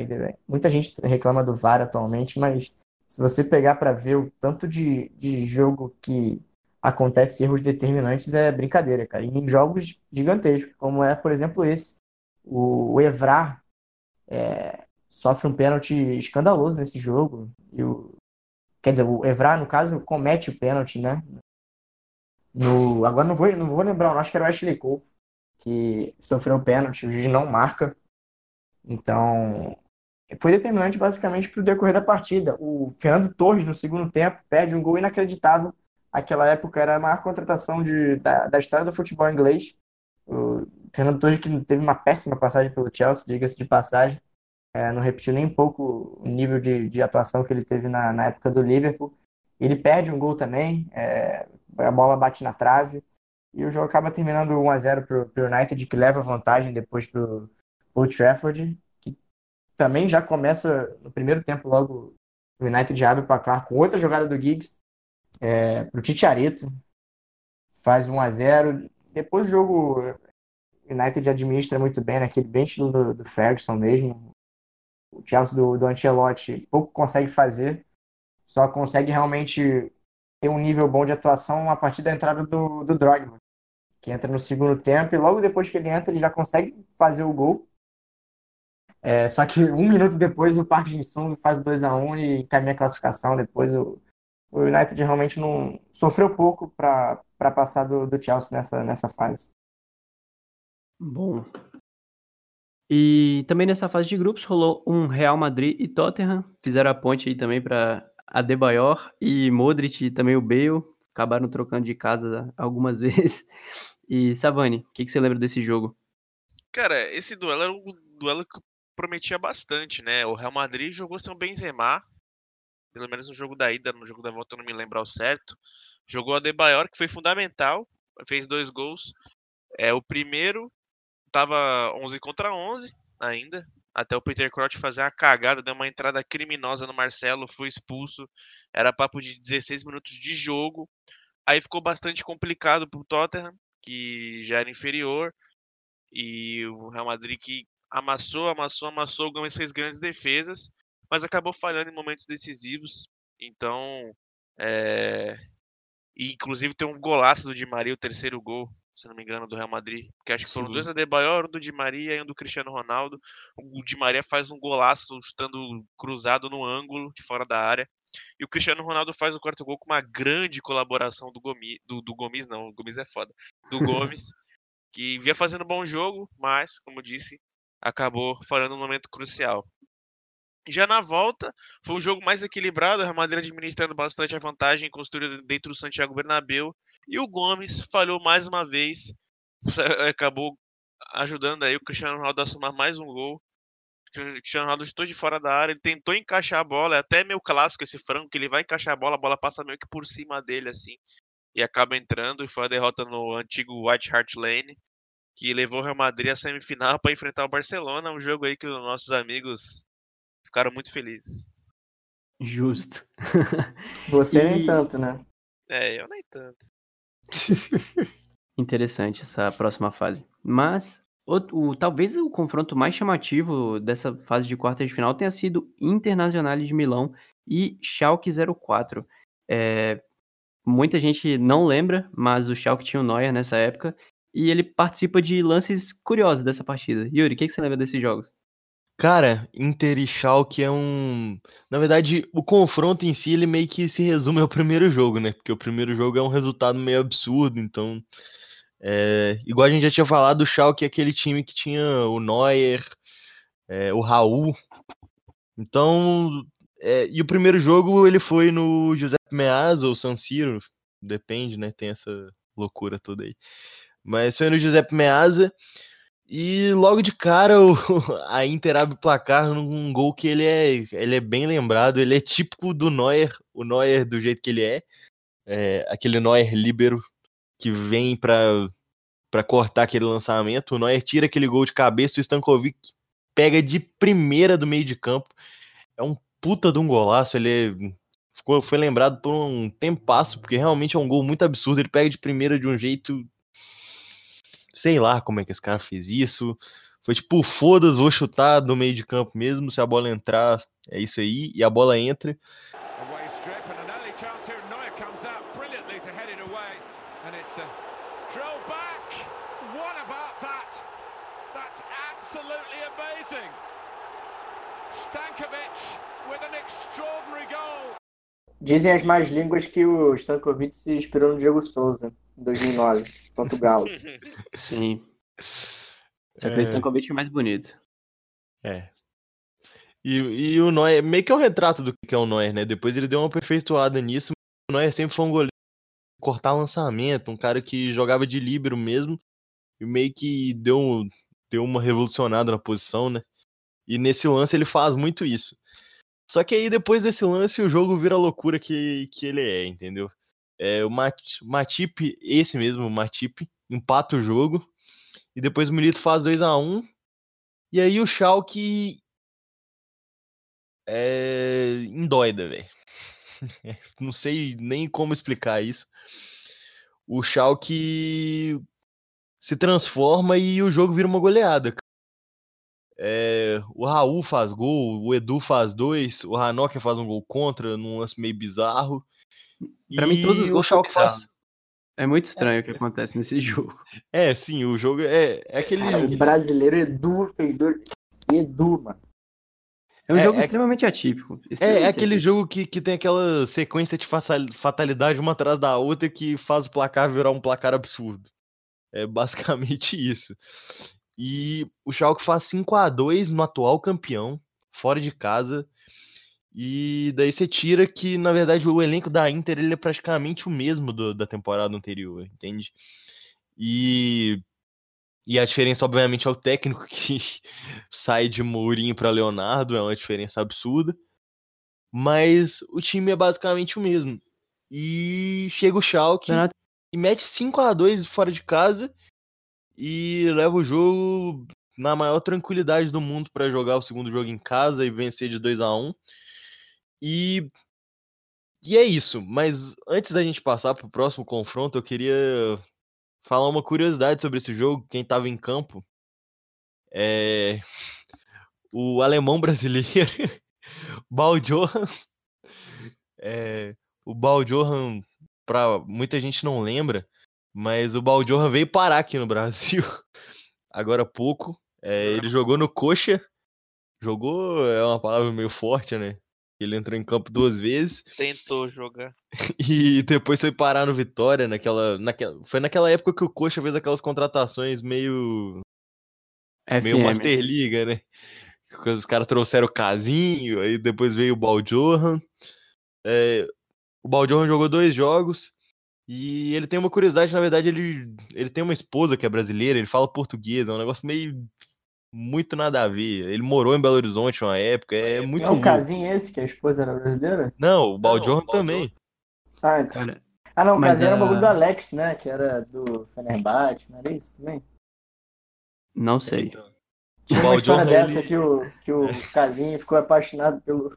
S2: Muita gente reclama do VAR atualmente, mas se você pegar para ver o tanto de, de jogo que acontece erros determinantes, é brincadeira, cara. E em jogos gigantescos, como é, por exemplo, esse. O, o Evrar é, sofre um pênalti escandaloso nesse jogo. E o, quer dizer, o Evrar, no caso, comete o pênalti, né? No, agora não vou, não vou lembrar, acho que era o Ashley Cole, que sofreu um pênalti, o juiz não marca. Então, foi determinante basicamente para o decorrer da partida. O Fernando Torres, no segundo tempo, perde um gol inacreditável aquela época era a maior contratação de, da, da história do futebol inglês. O Fernando Torres que teve uma péssima passagem pelo Chelsea, diga-se de passagem. É, não repetiu nem um pouco o nível de, de atuação que ele teve na, na época do Liverpool. Ele perde um gol também, é, a bola bate na trave. E o jogo acaba terminando 1 a 0 para o United, que leva vantagem depois para o Old Trafford, que também já começa no primeiro tempo logo. O United abre o placar com outra jogada do Giggs é, para o Titiarito, faz 1 a 0 Depois o jogo, United administra muito bem, naquele bem estilo do, do Ferguson mesmo. O Chelsea do, do Ancelotti pouco consegue fazer, só consegue realmente ter um nível bom de atuação a partir da entrada do, do Drogba, que entra no segundo tempo e logo depois que ele entra ele já consegue fazer o gol. É, só que um minuto depois o Park Jin-sung faz 2 a 1 e encaminha a classificação. Depois o, o United realmente não sofreu pouco para passar do, do Chelsea nessa, nessa fase.
S1: Bom. E também nessa fase de grupos rolou um Real Madrid e Tottenham. Fizeram a ponte aí também para Adebayor e Modric e também o Bale. Acabaram trocando de casa algumas vezes. E Savani, o que, que você lembra desse jogo?
S4: Cara, esse duelo era um duelo que prometia bastante, né? O Real Madrid jogou sem o Benzema, pelo menos no jogo da ida, no jogo da volta eu não me lembro ao certo. Jogou a Debayor, que foi fundamental, fez dois gols. É, o primeiro tava 11 contra 11 ainda, até o Peter Crouch fazer uma cagada, deu uma entrada criminosa no Marcelo, foi expulso. Era papo de 16 minutos de jogo. Aí ficou bastante complicado pro Tottenham, que já era inferior. E o Real Madrid que amassou, amassou, amassou. O Gomes fez grandes defesas mas acabou falhando em momentos decisivos. Então, é... e, inclusive tem um golaço do Di Maria, o terceiro gol, se não me engano, do Real Madrid. Que acho que Sim. foram dois da Debayor, um do Di Maria e um do Cristiano Ronaldo. O Di Maria faz um golaço chutando cruzado no ângulo de fora da área. E o Cristiano Ronaldo faz o quarto gol com uma grande colaboração do Gomes, do, do Gomes não, o Gomes é foda, do Gomes, que vinha fazendo bom jogo, mas, como disse, acabou falhando um momento crucial. Já na volta, foi um jogo mais equilibrado, a Real Madrid administrando bastante a vantagem construída dentro do Santiago Bernabéu, e o Gomes falhou mais uma vez, acabou ajudando aí o Cristiano Ronaldo a somar mais um gol. O Cristiano Ronaldo estou de fora da área, ele tentou encaixar a bola, é até meio clássico esse frango, que ele vai encaixar a bola, a bola passa meio que por cima dele, assim, e acaba entrando, e foi a derrota no antigo White Hart Lane, que levou o Real Madrid à semifinal para enfrentar o Barcelona, um jogo aí que os nossos amigos ficaram muito felizes.
S1: Justo.
S2: Você e... nem tanto, né?
S4: É, eu nem tanto.
S1: Interessante essa próxima fase. Mas o, o, talvez o confronto mais chamativo dessa fase de quartas de final tenha sido Internacional de Milão e Schalke 04. É, muita gente não lembra, mas o Schalke tinha o Neuer nessa época e ele participa de lances curiosos dessa partida. Yuri, o que, que você lembra desses jogos?
S3: Cara, Inter e Schalke é um na verdade, o confronto em si, ele meio que se resume ao primeiro jogo, né, porque o primeiro jogo é um resultado meio absurdo, então, é, igual a gente já tinha falado, o Schalke é aquele time que tinha o Neuer, é, o Raul, então, é, e o primeiro jogo ele foi no Giuseppe Meazza ou San Siro, depende, né, tem essa loucura toda aí. Mas foi no Giuseppe Meazza, e logo de cara o, a Inter abre o placar num gol que ele é, ele é bem lembrado, ele é típico do Neuer, o Neuer do jeito que ele é, é aquele Neuer líbero que vem para cortar aquele lançamento, o Neuer tira aquele gol de cabeça, o Stankovic pega de primeira do meio de campo, é um puta de um golaço, ele é, ficou, foi lembrado por um tempasso, porque realmente é um gol muito absurdo, ele pega de primeira de um jeito Sei lá como é que esse cara fez isso. Foi tipo, foda-se, vou chutar do meio de campo mesmo. Se a bola entrar, é isso aí. E a bola entra.
S2: Dizem as más línguas que o Stankovic se inspirou no Diego Souza, em 2009, contra o Galo.
S1: Sim. Só que é... o Stankovic é mais bonito.
S3: É. E, e o Neuer, meio que é um retrato do que é o Neuer, né? Depois ele deu uma aperfeiçoada nisso, o Neuer sempre foi um goleiro cortar lançamento, um cara que jogava de líbero mesmo, e meio que deu, deu uma revolucionada na posição, né? E nesse lance ele faz muito isso. Só que aí depois desse lance o jogo vira a loucura que, que ele é, entendeu? É, o Mat Matip, esse mesmo, o Matip, empata o jogo. E depois o Milito faz 2 a 1 E aí o Schalke é endoida, velho. Não sei nem como explicar isso. O Schalke se transforma e o jogo vira uma goleada. É, o Raul faz gol, o Edu faz dois, o Hanoka faz um gol contra num lance meio bizarro.
S1: Pra mim, todos os gols
S3: Schalke
S1: faz. É muito estranho o que acontece nesse jogo.
S3: É, sim, o jogo é, é aquele.
S2: Cara, o brasileiro Edu fez dois. Edu, mano.
S1: É um
S3: É-
S1: jogo
S3: é-
S1: extremamente atípico.
S3: É,
S1: extremamente
S3: é aquele
S1: atípico.
S3: jogo que, que tem aquela sequência de fatal- fatalidade uma atrás da outra que faz o placar virar um placar absurdo. É basicamente isso. E o Schalke faz 5 a 2 no atual campeão, fora de casa. E daí você tira que, na verdade, o elenco da Inter ele é praticamente o mesmo do- da temporada anterior, entende? E, e a diferença, obviamente, é o técnico que sai de Mourinho para Leonardo, é uma diferença absurda. Mas o time é basicamente o mesmo. E chega o Schalke
S1: Renato,
S3: e mete 5 a 2 fora de casa e leva o jogo na maior tranquilidade do mundo para jogar o segundo jogo em casa e vencer de 2 a 1 E e é isso, mas antes da gente passar pro próximo confronto, eu queria falar uma curiosidade sobre esse jogo, quem estava em campo. É o alemão brasileiro, Baljohan. É, o Baljohan, pra muita gente não lembra, mas o Baljohan veio parar aqui no Brasil agora há pouco. É, ele jogou no Coxa. Jogou é uma palavra meio forte, né? Ele entrou em campo duas vezes
S4: Tentou jogar.
S3: e depois foi parar no Vitória naquela, naquela, foi naquela época que o Coxa fez aquelas contratações meio meio
S1: FM.
S3: Master Liga, né? Os caras trouxeram o Casinho, aí depois veio o Baljohan. É, o Baljohan jogou dois jogos e ele tem uma curiosidade, na verdade, ele, ele tem uma esposa que é brasileira, ele fala português, é um negócio meio muito nada a ver. Ele morou em Belo Horizonte uma época, é muito
S2: É um
S3: louco.
S2: casinho esse, que a esposa era brasileira?
S3: Não, o Baljohan. também.
S2: Ah, então.
S1: Cara,
S2: ah não, o
S1: Mas
S2: casinho era o
S1: a-
S2: bagulho do Alex, né? Que era do Fenerbahçe, não era isso também?
S1: não sei.
S3: Então,
S2: Tinha
S3: O
S2: uma história dessa
S3: ele-
S2: que o, que o Casinho ficou apaixonado pelo,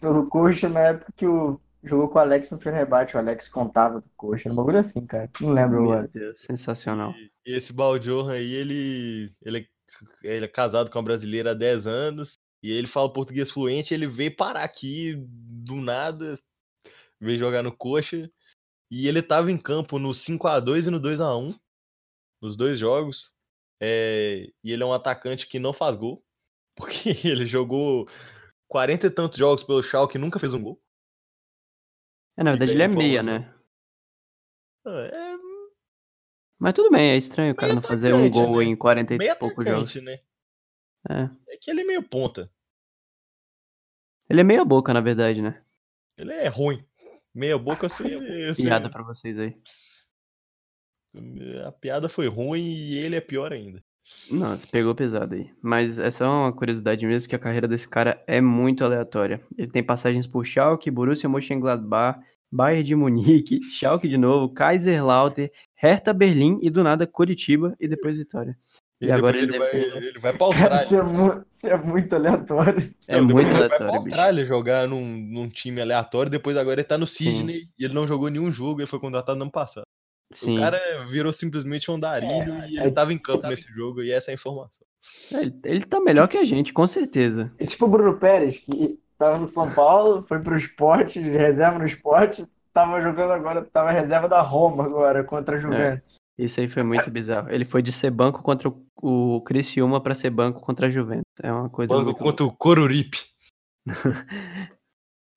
S2: pelo Coxa na época que o jogou com o Alex no Fenerbahçe. O Alex contava do Coxa. Era um bagulho assim, cara. Não lembro
S1: Meu
S2: agora.
S1: Deus, sensacional.
S3: E, e esse Baljohan aí, ele, ele, é, ele é casado com uma brasileira há 10 anos e ele fala português fluente. Ele veio parar aqui do nada, veio jogar no Coxa e ele tava em campo no 5 a 2 e no 2 a 1 nos dois jogos. É, e ele é um atacante que não faz gol, porque ele jogou 40 e tantos jogos pelo Schalke e nunca fez um gol.
S1: É, na verdade, ele é meia, né?
S3: É
S1: Mas tudo bem, é estranho o cara
S3: Meio
S1: não fazer um gol
S3: né?
S1: em 40
S3: meio
S1: e poucos jogos.
S3: né?
S1: É.
S3: É que ele é meio ponta.
S1: Ele é meia boca, na verdade, né?
S3: Ele é ruim. Meia boca assim, você,
S1: Piada pra vocês aí.
S3: A piada foi ruim e ele é pior ainda.
S1: Nossa, pegou pesado aí. Mas essa é uma curiosidade mesmo, que a carreira desse cara é muito aleatória. Ele tem passagens por Schalke, Borussia Mönchengladbach, Bayern de Munique, Schalke de novo, Kaiserslautern, Hertha Berlim e do nada Curitiba e depois Vitória. E
S3: depois
S1: agora
S3: ele,
S1: ele
S3: vai, ele vai pra
S2: Cara, isso
S3: Austrália.
S2: é, mu- isso é muito aleatório.
S1: É
S3: Não,
S1: muito
S3: ele vai pra
S1: aleatório, bicho.
S3: Austrália jogar num, num time aleatório, depois agora ele tá no
S1: Sim.
S3: Sydney e ele não jogou nenhum jogo, ele foi contratado no ano passado.
S1: Sim.
S3: O cara virou simplesmente um andarilho e ele
S2: é-
S3: tava em campo nesse jogo e essa é a informação.
S1: Ele, ele tá melhor que a gente, com certeza.
S2: É tipo o Bruno Pérez, que tava no São Paulo, foi pro esporte, de reserva no esporte, tava jogando agora, tava reserva da Roma agora, contra a Juventus.
S1: Isso aí foi muito bizarro. Ele foi de ser banco contra o, o Criciúma pra ser banco contra a Juventus. É uma coisa
S3: Banco
S1: muito
S3: contra o Coruripe.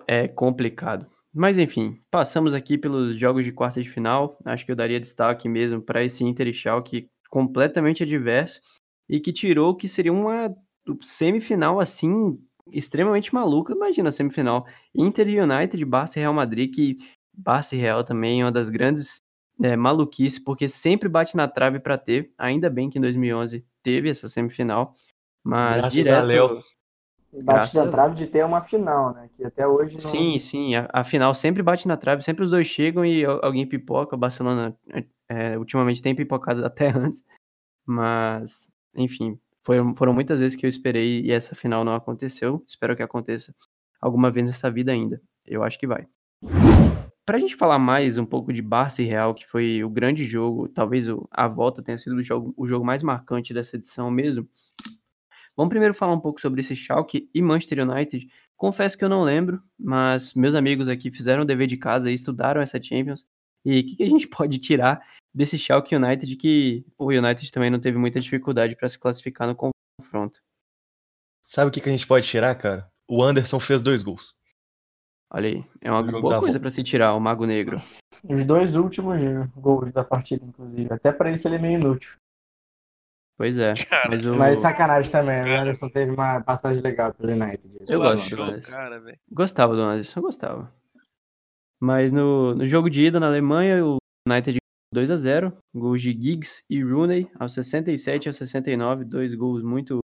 S1: é complicado. Mas enfim, passamos aqui pelos jogos de quarta de final. Acho que eu daria destaque mesmo para esse Inter e Schalke completamente adverso e que tirou o que seria uma semifinal assim extremamente maluca. Imagina a semifinal Inter e United, Barça e Real Madrid que Barça e Real também é uma das grandes é, maluquices, porque sempre bate na trave para ter. Ainda bem que em 2011 teve essa semifinal, mas
S3: Graças
S1: direto.
S2: Bate na trave de ter uma final, né? Que até hoje não.
S1: Sim, sim, a, a final sempre bate na trave, sempre os dois chegam e al- alguém pipoca. O Barcelona é, ultimamente tem pipocado até antes, mas enfim, foram, foram muitas vezes que eu esperei e essa final não aconteceu. Espero que aconteça alguma vez nessa vida ainda. Eu acho que vai. Pra gente falar mais um pouco de Barça e Real, que foi o grande jogo, talvez a volta tenha sido o jogo, o jogo mais marcante dessa edição mesmo. Vamos primeiro falar um pouco sobre esse Schalke e Manchester United. Confesso que eu não lembro, mas meus amigos aqui fizeram o dever de casa e estudaram essa Champions. E o que, que a gente pode tirar desse Schalke United que o United também não teve muita dificuldade para se classificar no confronto.
S3: Sabe o que, que a gente pode tirar, cara? O Anderson fez dois gols.
S1: Olha aí, é uma boa coisa
S3: volta.
S1: para se tirar, o Mago Negro.
S2: Os dois últimos gols da partida, inclusive. Até pra isso ele é meio inútil.
S1: Pois é,
S4: Cara,
S1: mas o...
S2: Mas sacanagem também. O
S4: Cara.
S2: Anderson teve uma passagem legal pelo United.
S1: Eu
S4: Lá
S1: gosto do Anderson.
S4: cara.
S1: Gostava do Anderson, eu gostava. Mas no, no jogo de ida na Alemanha, o United 2 a 0 gols de Giggs e Rooney aos 67 e aos 69, dois gols muito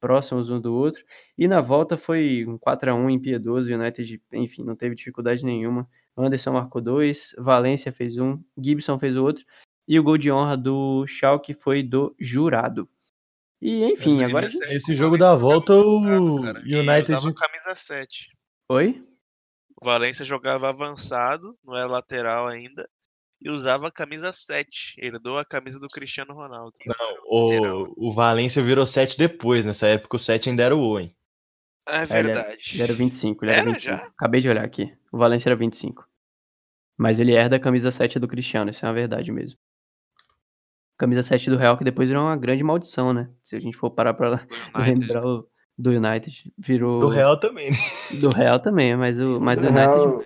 S1: próximos um do outro. E na volta foi um 4 a 1 impiedoso, o United, enfim, não teve dificuldade nenhuma. Anderson marcou dois, Valência fez um, Gibson fez o outro, e o gol de honra do Schalke foi do Jurado. E enfim,
S4: Essa
S1: agora gente...
S3: Esse jogo da volta, o United.
S4: usava camisa 7.
S1: Oi?
S4: O Valência jogava avançado, não era lateral ainda, e usava a camisa 7. Herdou a camisa do Cristiano Ronaldo. Lateral.
S3: O, o Valência virou 7 depois. Nessa época o 7 ainda era o Owen.
S4: É
S1: ele era-
S4: verdade.
S1: Ele era 25, ele era,
S4: Era
S1: 25.
S4: já?
S1: Acabei de olhar aqui. O Valência era 25. Mas ele herda a camisa 7 do Cristiano, isso é uma verdade mesmo. Camisa 7 do Real, que depois virou uma grande maldição, né? Se a gente for parar pra
S4: Do United.
S1: lembrar o, do United, virou.
S3: Do Real também, né?
S1: Do Real também, mas, o, mas do
S2: Do
S1: United.
S2: Real,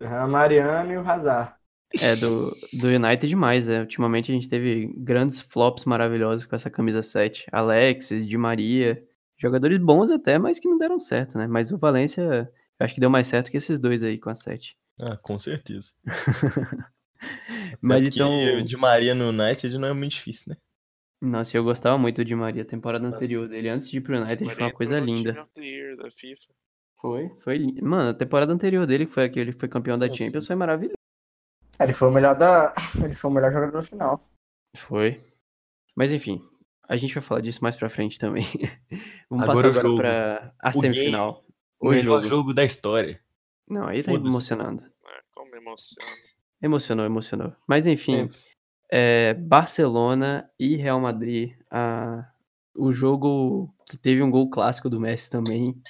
S2: do Real Mariano e o Hazard.
S1: É, do, do United demais, é. Ultimamente a gente teve grandes flops maravilhosos com essa camisa 7. Alexis, Di Maria. Jogadores bons até, mas que não deram certo, né? Mas o Valência, eu acho que deu mais certo que esses dois aí com a 7.
S3: Ah, com certeza.
S1: Mas então.
S3: Di Maria no United não é muito difícil, né?
S1: Nossa, eu gostava muito do Di Maria, a temporada
S3: Nossa.
S1: anterior dele, antes de ir pro United, foi uma coisa linda. Foi, foi lindo. Mano, a temporada anterior dele, que foi a que ele foi campeão da
S3: Nossa.
S1: Champions, foi maravilhoso.
S2: É, Ele foi o melhor da. Ele foi o melhor jogador final.
S1: Foi. Mas enfim, a gente vai falar disso mais pra frente também. Vamos
S3: Agora
S1: passar agora
S3: jogo.
S1: pra a
S3: O
S1: semifinal.
S3: O
S1: O
S3: melhor
S1: jogo.
S3: jogo da história.
S1: Não, aí tá emocionando.
S4: Ah, como emociona.
S1: Emocionou, emocionou. Mas enfim,
S3: Sempre.
S1: é, Barcelona e Real Madrid. A, o jogo que teve um gol clássico do Messi também.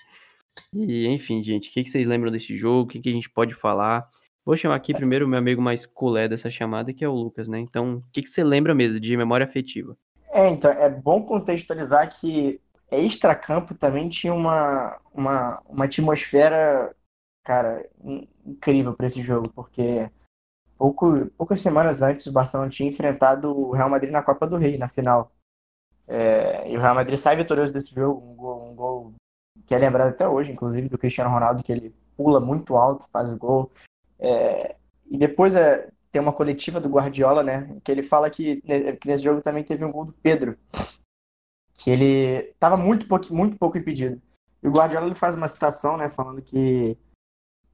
S1: E enfim, gente, o que, que vocês lembram desse jogo? O que, que a gente pode falar? Vou chamar aqui primeiro o meu amigo mais culé dessa chamada, que é o Lucas, né? Então, o que, que você lembra mesmo de memória afetiva?
S2: É, então, é bom contextualizar que extracampo também tinha uma, uma, uma atmosfera, cara, in- incrível para esse jogo, porque pouco, poucas semanas antes o Barcelona tinha enfrentado o Real Madrid na Copa do Rei, na final. É, e o Real Madrid sai vitorioso desse jogo, um gol, um gol que é lembrado até hoje, inclusive, do Cristiano Ronaldo, que ele pula muito alto, faz o gol. É, e depois é, tem uma coletiva do Guardiola, né? Que ele fala que, que nesse jogo também teve um gol do Pedro, que ele estava muito pouco, muito pouco impedido. E o Guardiola ele faz uma citação, né? Falando que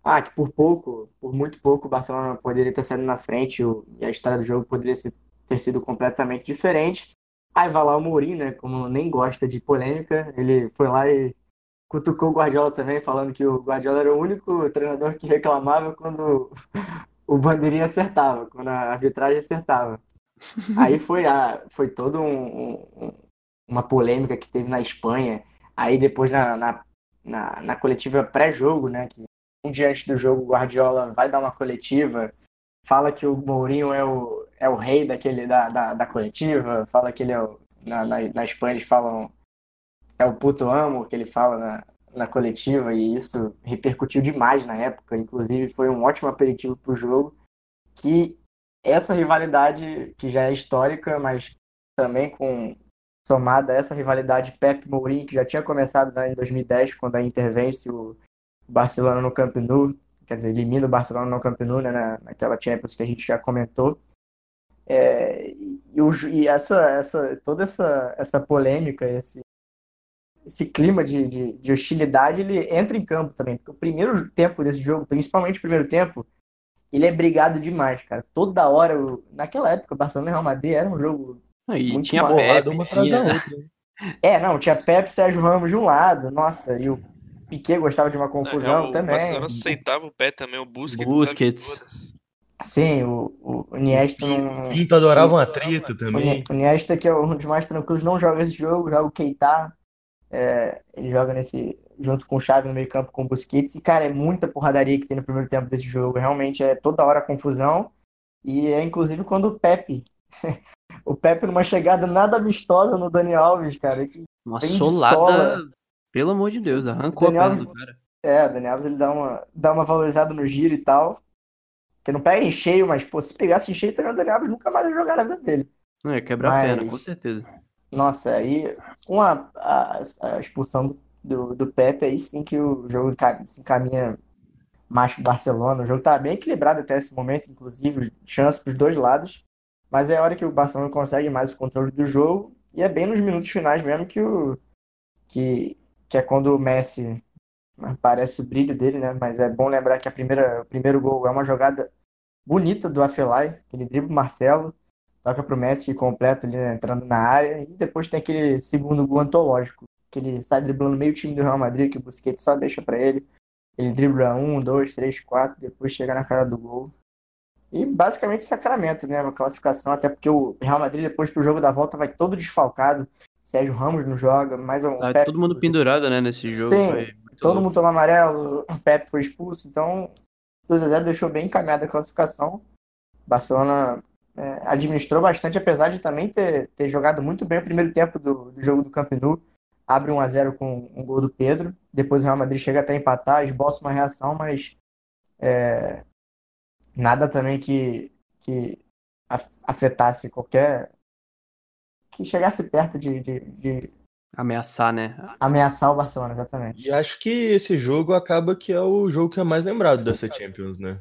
S2: ah, que por pouco, por muito pouco, o Barcelona poderia ter saído na frente o- e a história do jogo poderia ser- ter sido completamente diferente. Aí vai lá o Mourinho, né? Como nem gosta de polêmica, ele foi lá e cutucou o Guardiola também, falando que o Guardiola era o único treinador que reclamava quando o bandeirinha acertava, quando a arbitragem acertava. Aí foi, a, foi todo um, um- uma polêmica que teve na Espanha. Aí depois na, na, na, na coletiva pré-jogo, né? Que um dia antes do jogo o Guardiola vai dar uma coletiva, fala que o Mourinho é o, é o rei daquele, da, da, da coletiva, fala que ele é o. Na, na, na Espanha eles falam é o puto amo que ele fala na, na coletiva, e isso repercutiu demais na época. Inclusive, foi um ótimo aperitivo para o jogo. Que essa rivalidade, que já é histórica, mas também com somada a essa rivalidade Pep Mourinho, que já tinha começado né, em 2010, quando a Inter vence o Barcelona no Camp Nou, quer dizer, elimina o Barcelona no Camp Nou, né, na, naquela Champions que a gente já comentou. É, e, o, e essa, essa, toda essa, essa polêmica, esse, esse clima de, de, de, hostilidade, ele entra em campo também. Porque o primeiro tempo desse jogo, principalmente o primeiro tempo, ele é brigado demais, cara. Toda hora, naquela época, Barcelona e Real Madrid era um jogo.
S1: E
S2: muito
S1: tinha Pepe,
S3: uma atrás da outra.
S2: É, não, tinha Pepe e Sérgio Ramos de um lado, nossa, e o Piquet gostava de uma confusão
S4: o
S2: também.
S4: Barcelona sentava o pé também, o Busquets.
S1: Busquets.
S2: Sim, o, o, o Iniesta não.
S3: Pinto adorava um atrito
S2: O
S3: também.
S2: O Iniesta, que é um dos mais tranquilos, não joga esse jogo, joga o Keita. É, ele joga nesse. junto com o Xavi no meio campo com o Busquets. E, cara, é muita porradaria que tem no primeiro tempo desse jogo. Realmente é toda hora confusão. E é inclusive quando o Pepe. o Pepe numa chegada nada amistosa no Dani Alves, cara. que-
S1: Uma solada,
S2: sola.
S1: pelo amor de Deus, arrancou
S2: Daniel-
S1: a perna do cara.
S2: É, o Dani Alves ele dá uma, dá uma valorizada no giro e tal. Que não pega em cheio, mas, pô, se pegasse em cheio, o Dani Alves nunca mais ia jogar na vida dele.
S1: Não, ia quebrar a
S2: Mas-
S1: perna, com certeza.
S2: Nossa, aí com a, a, a expulsão do, do, Pepe, aí sim que o jogo se encaminha mais pro Barcelona. O jogo tá bem equilibrado até esse momento, inclusive, chance pros dois lados. Mas é a hora que o Barcelona consegue mais o controle do jogo. E é bem nos minutos finais mesmo que o. Que, que é quando o Messi aparece o brilho dele, né? Mas é bom lembrar que a primeira, o primeiro gol é uma jogada bonita do Afelai, ele dribla o Marcelo toca pro Messi que completa ali, né, entrando na área, e depois tem aquele segundo gol antológico, que ele sai driblando meio time do Real Madrid, que o Busquets só deixa pra ele. Ele dribla um, dois, três, quatro, depois chega na cara do gol. E basicamente sacramento, né? Uma classificação, até porque o Real Madrid, depois pro jogo da volta, vai todo desfalcado. Sérgio Ramos não joga, mais um.
S1: Tá
S2: Pepe,
S1: todo mundo pendurado, né, nesse jogo.
S2: Sim,
S1: foi
S2: Todo mundo tomou amarelo, o Pepe foi expulso, então 2x0 deixou bem encaminhada a classificação. Barcelona é, administrou bastante, apesar de também ter, ter jogado muito bem o primeiro tempo do, do jogo do Camp Nou. Abre 1x0 com um gol do Pedro. Depois o Real Madrid chega até a empatar, esboça uma reação, mas é, nada também que, que af- afetasse qualquer. que chegasse perto de, de, de
S1: Ameaçar, né?
S2: ameaçar o Barcelona, exatamente.
S3: E acho que esse jogo acaba que é o jogo que é mais lembrado dessa Champions, né?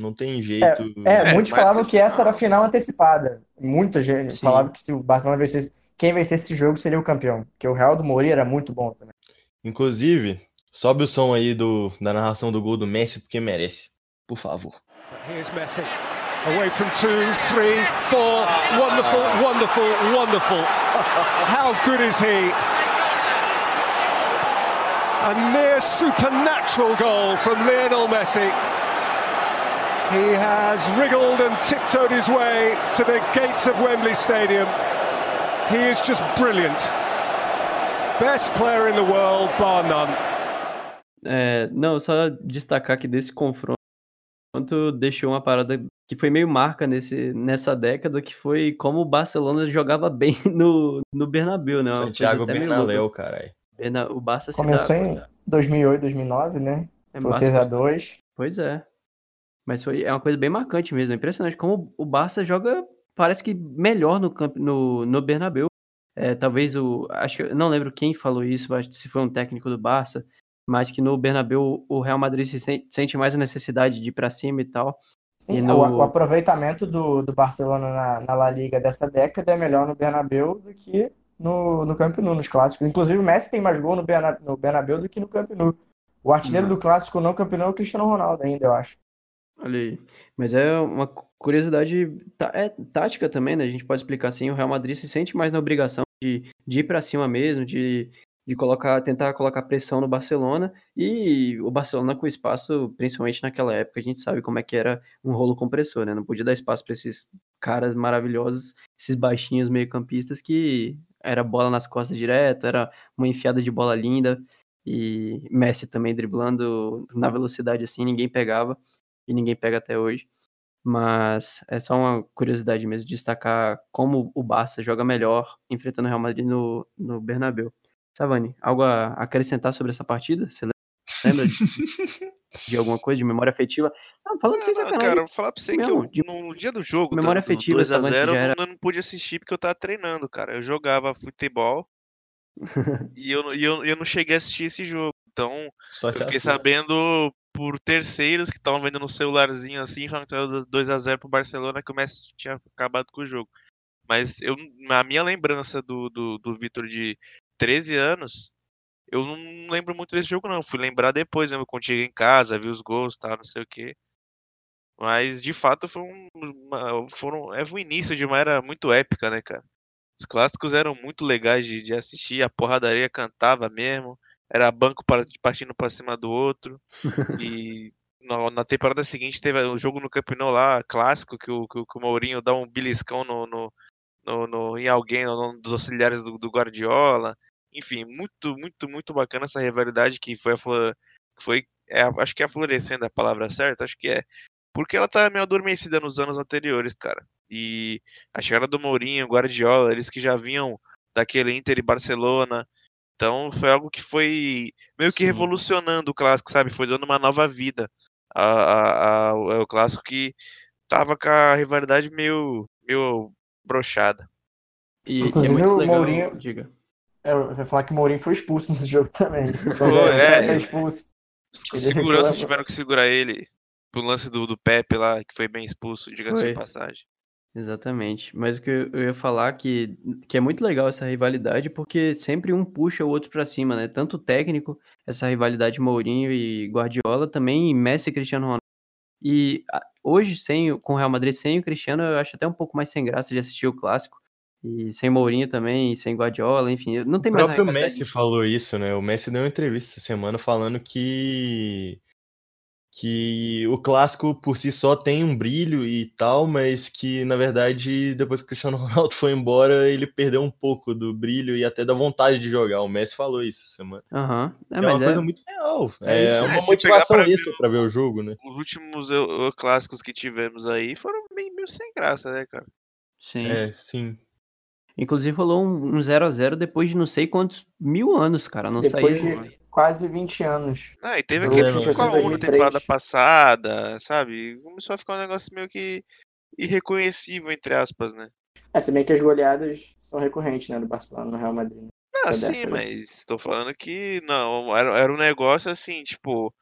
S3: Não tem jeito.
S2: É,
S4: É,
S2: muitos falavam
S4: que
S2: que essa era a final antecipada. Muita gente
S1: Sim.
S2: falava que se o Barcelona vencesse, quem vencesse esse jogo seria o campeão. Porque o Real do Mourinho era muito bom também.
S3: Inclusive, sobe o som aí do, da narração do gol do Messi, porque merece. Por favor.
S5: Here's Messi. Away from two, three, four. Wonderful, wonderful, wonderful. How good is he? A near supernatural goal from Lionel Messi. He has wriggled and tiptoed his way to the gates of Wembley Stadium. He is just brilliant. Best player in the world, bar none.
S1: É, não, só destacar que desse confronto deixou uma parada que foi meio marca nesse, nessa década, que foi como o Barcelona jogava bem no, no Bernabéu, né? Uma coisa
S3: Santiago Bernabéu, caralho.
S1: O Barça se
S2: Começou
S1: dá-
S2: em 2008, 2009, né?
S1: é,
S2: Foi
S1: Barça-
S2: 6x2.
S1: Pois é. Mas foi, é uma coisa bem marcante mesmo. É impressionante como o Barça joga, parece que melhor no, no, no Bernabéu. É, talvez o. Acho que não lembro quem falou isso, acho que se foi um técnico do Barça, mas que no Bernabéu o Real Madrid se sen- sente mais a necessidade de ir pra cima e tal.
S2: Sim,
S1: E
S2: o-
S1: no-
S2: o, aproveitamento do, do Barcelona na, na La Liga dessa década é melhor no Bernabéu do que no, no Camp Nou, nos clássicos. Inclusive o Messi tem mais gol no, Berna, no Bernabéu do que no Camp Nou. O artilheiro
S1: Uhum.
S2: do clássico não Camp Nou é o Cristiano Ronaldo ainda, eu acho.
S1: Olha aí. Mas é uma cu- curiosidade é tática também, né? A gente pode explicar assim, o Real Madrid se sente mais na obrigação de, de ir pra cima mesmo, de, de colocar, tentar colocar pressão no Barcelona. E o Barcelona com espaço, principalmente naquela época, a gente sabe como é que era um rolo compressor, né? Não podia dar espaço para esses caras maravilhosos, esses baixinhos meio-campistas que era bola nas costas direto, era uma enfiada de bola linda. E Messi também driblando na velocidade assim, ninguém pegava e ninguém pega até hoje. Mas é só uma curiosidade mesmo, destacar como o Barça joga melhor enfrentando o Real Madrid no, no Bernabéu. Savani, algo a acrescentar sobre essa partida? Você lembra de, de alguma coisa, de memória afetiva? Não, falando sem sacanagem.
S4: cara, vou falar pra você que
S1: mesmo,
S4: eu,
S1: de-
S4: no dia do jogo,
S1: memória afetiva, essa
S4: 2x0,
S1: já
S4: eu
S1: era-
S4: não, eu pude assistir porque eu tava treinando, cara. Eu jogava futebol e eu, não- e eu, eu não cheguei a assistir esse jogo. Então, eu fiquei sabendo por terceiros que estavam vendo no celularzinho assim, falando que era 2x0 pro Barcelona, que o Messi tinha acabado com o jogo. Mas eu, na minha lembrança do, do, do Vitor de 13 anos, eu não lembro muito desse jogo, não. Fui lembrar depois, né? Quando cheguei em casa, vi os gols, tá, não sei o quê. Mas de fato foi um, uma, foram, é o início de uma era muito épica, né, cara? Os clássicos eram muito legais de, de assistir, a porradaria cantava mesmo, era banco partindo para cima do outro. e na, temporada seguinte teve o jogo no Camp Nou lá, clássico, que o, que, o Mourinho dá um beliscão no, no, no, no em alguém, no, dos auxiliares do, do, Guardiola. Enfim, muito, muito, muito bacana essa rivalidade que foi, a, foi é, acho que é florescendo a palavra certa, acho que é. Porque ela tá meio adormecida nos anos anteriores, cara. E a chegada do Mourinho, Guardiola, eles que já vinham daquele Inter e Barcelona. Então foi algo que foi meio que Sim. revolucionando o clássico, sabe? Foi dando uma nova vida ao, ao clássico que tava com a rivalidade meio, meio brochada.
S2: E, Inclusive, e é o legal, Mourinho. Diga. É, eu vou falar que o Mourinho foi expulso nesse jogo também.
S4: Foi, é, é, expulso. Os seguranças tiveram que segurar ele pro lance do, do Pepe lá, que foi bem expulso, diga-se de passagem.
S1: Exatamente. Mas o que eu ia falar que, que é muito legal essa rivalidade, porque sempre um puxa o outro para cima, né? Tanto o técnico, essa rivalidade Mourinho e Guardiola, também Messi e Cristiano Ronaldo. E hoje, sem, com o Real Madrid sem o Cristiano, eu acho até um pouco mais sem graça de assistir o clássico. E sem Mourinho também, sem Guardiola, enfim, não tem
S3: o
S1: mais.
S3: O próprio Messi falou isso, né? O Messi deu uma entrevista essa semana falando que que o clássico por si só tem um brilho e tal, mas que na verdade depois que o Cristiano Ronaldo foi embora, ele perdeu um pouco do brilho e até da vontade de jogar. O Messi falou isso essa semana.
S1: Uhum.
S3: É, é uma é... coisa muito real. É, é uma motivação isso para ver o jogo, né?
S4: Os últimos clássicos que tivemos aí foram meio, meio sem graça, né, cara?
S1: Sim.
S3: É, sim.
S1: Inclusive rolou um 0x0 depois de não sei quantos mil anos, cara. Não
S2: depois saía. De quase 20 anos.
S4: Ah, e teve aquele 5x1 na temporada passada, sabe? Começou a ficar um negócio meio que irreconhecível, entre aspas, né?
S2: É, se bem que as goleadas são recorrentes, né, do Barcelona no Real Madrid.
S4: Ah, sim, mas estou falando que não, era, era um negócio assim, tipo,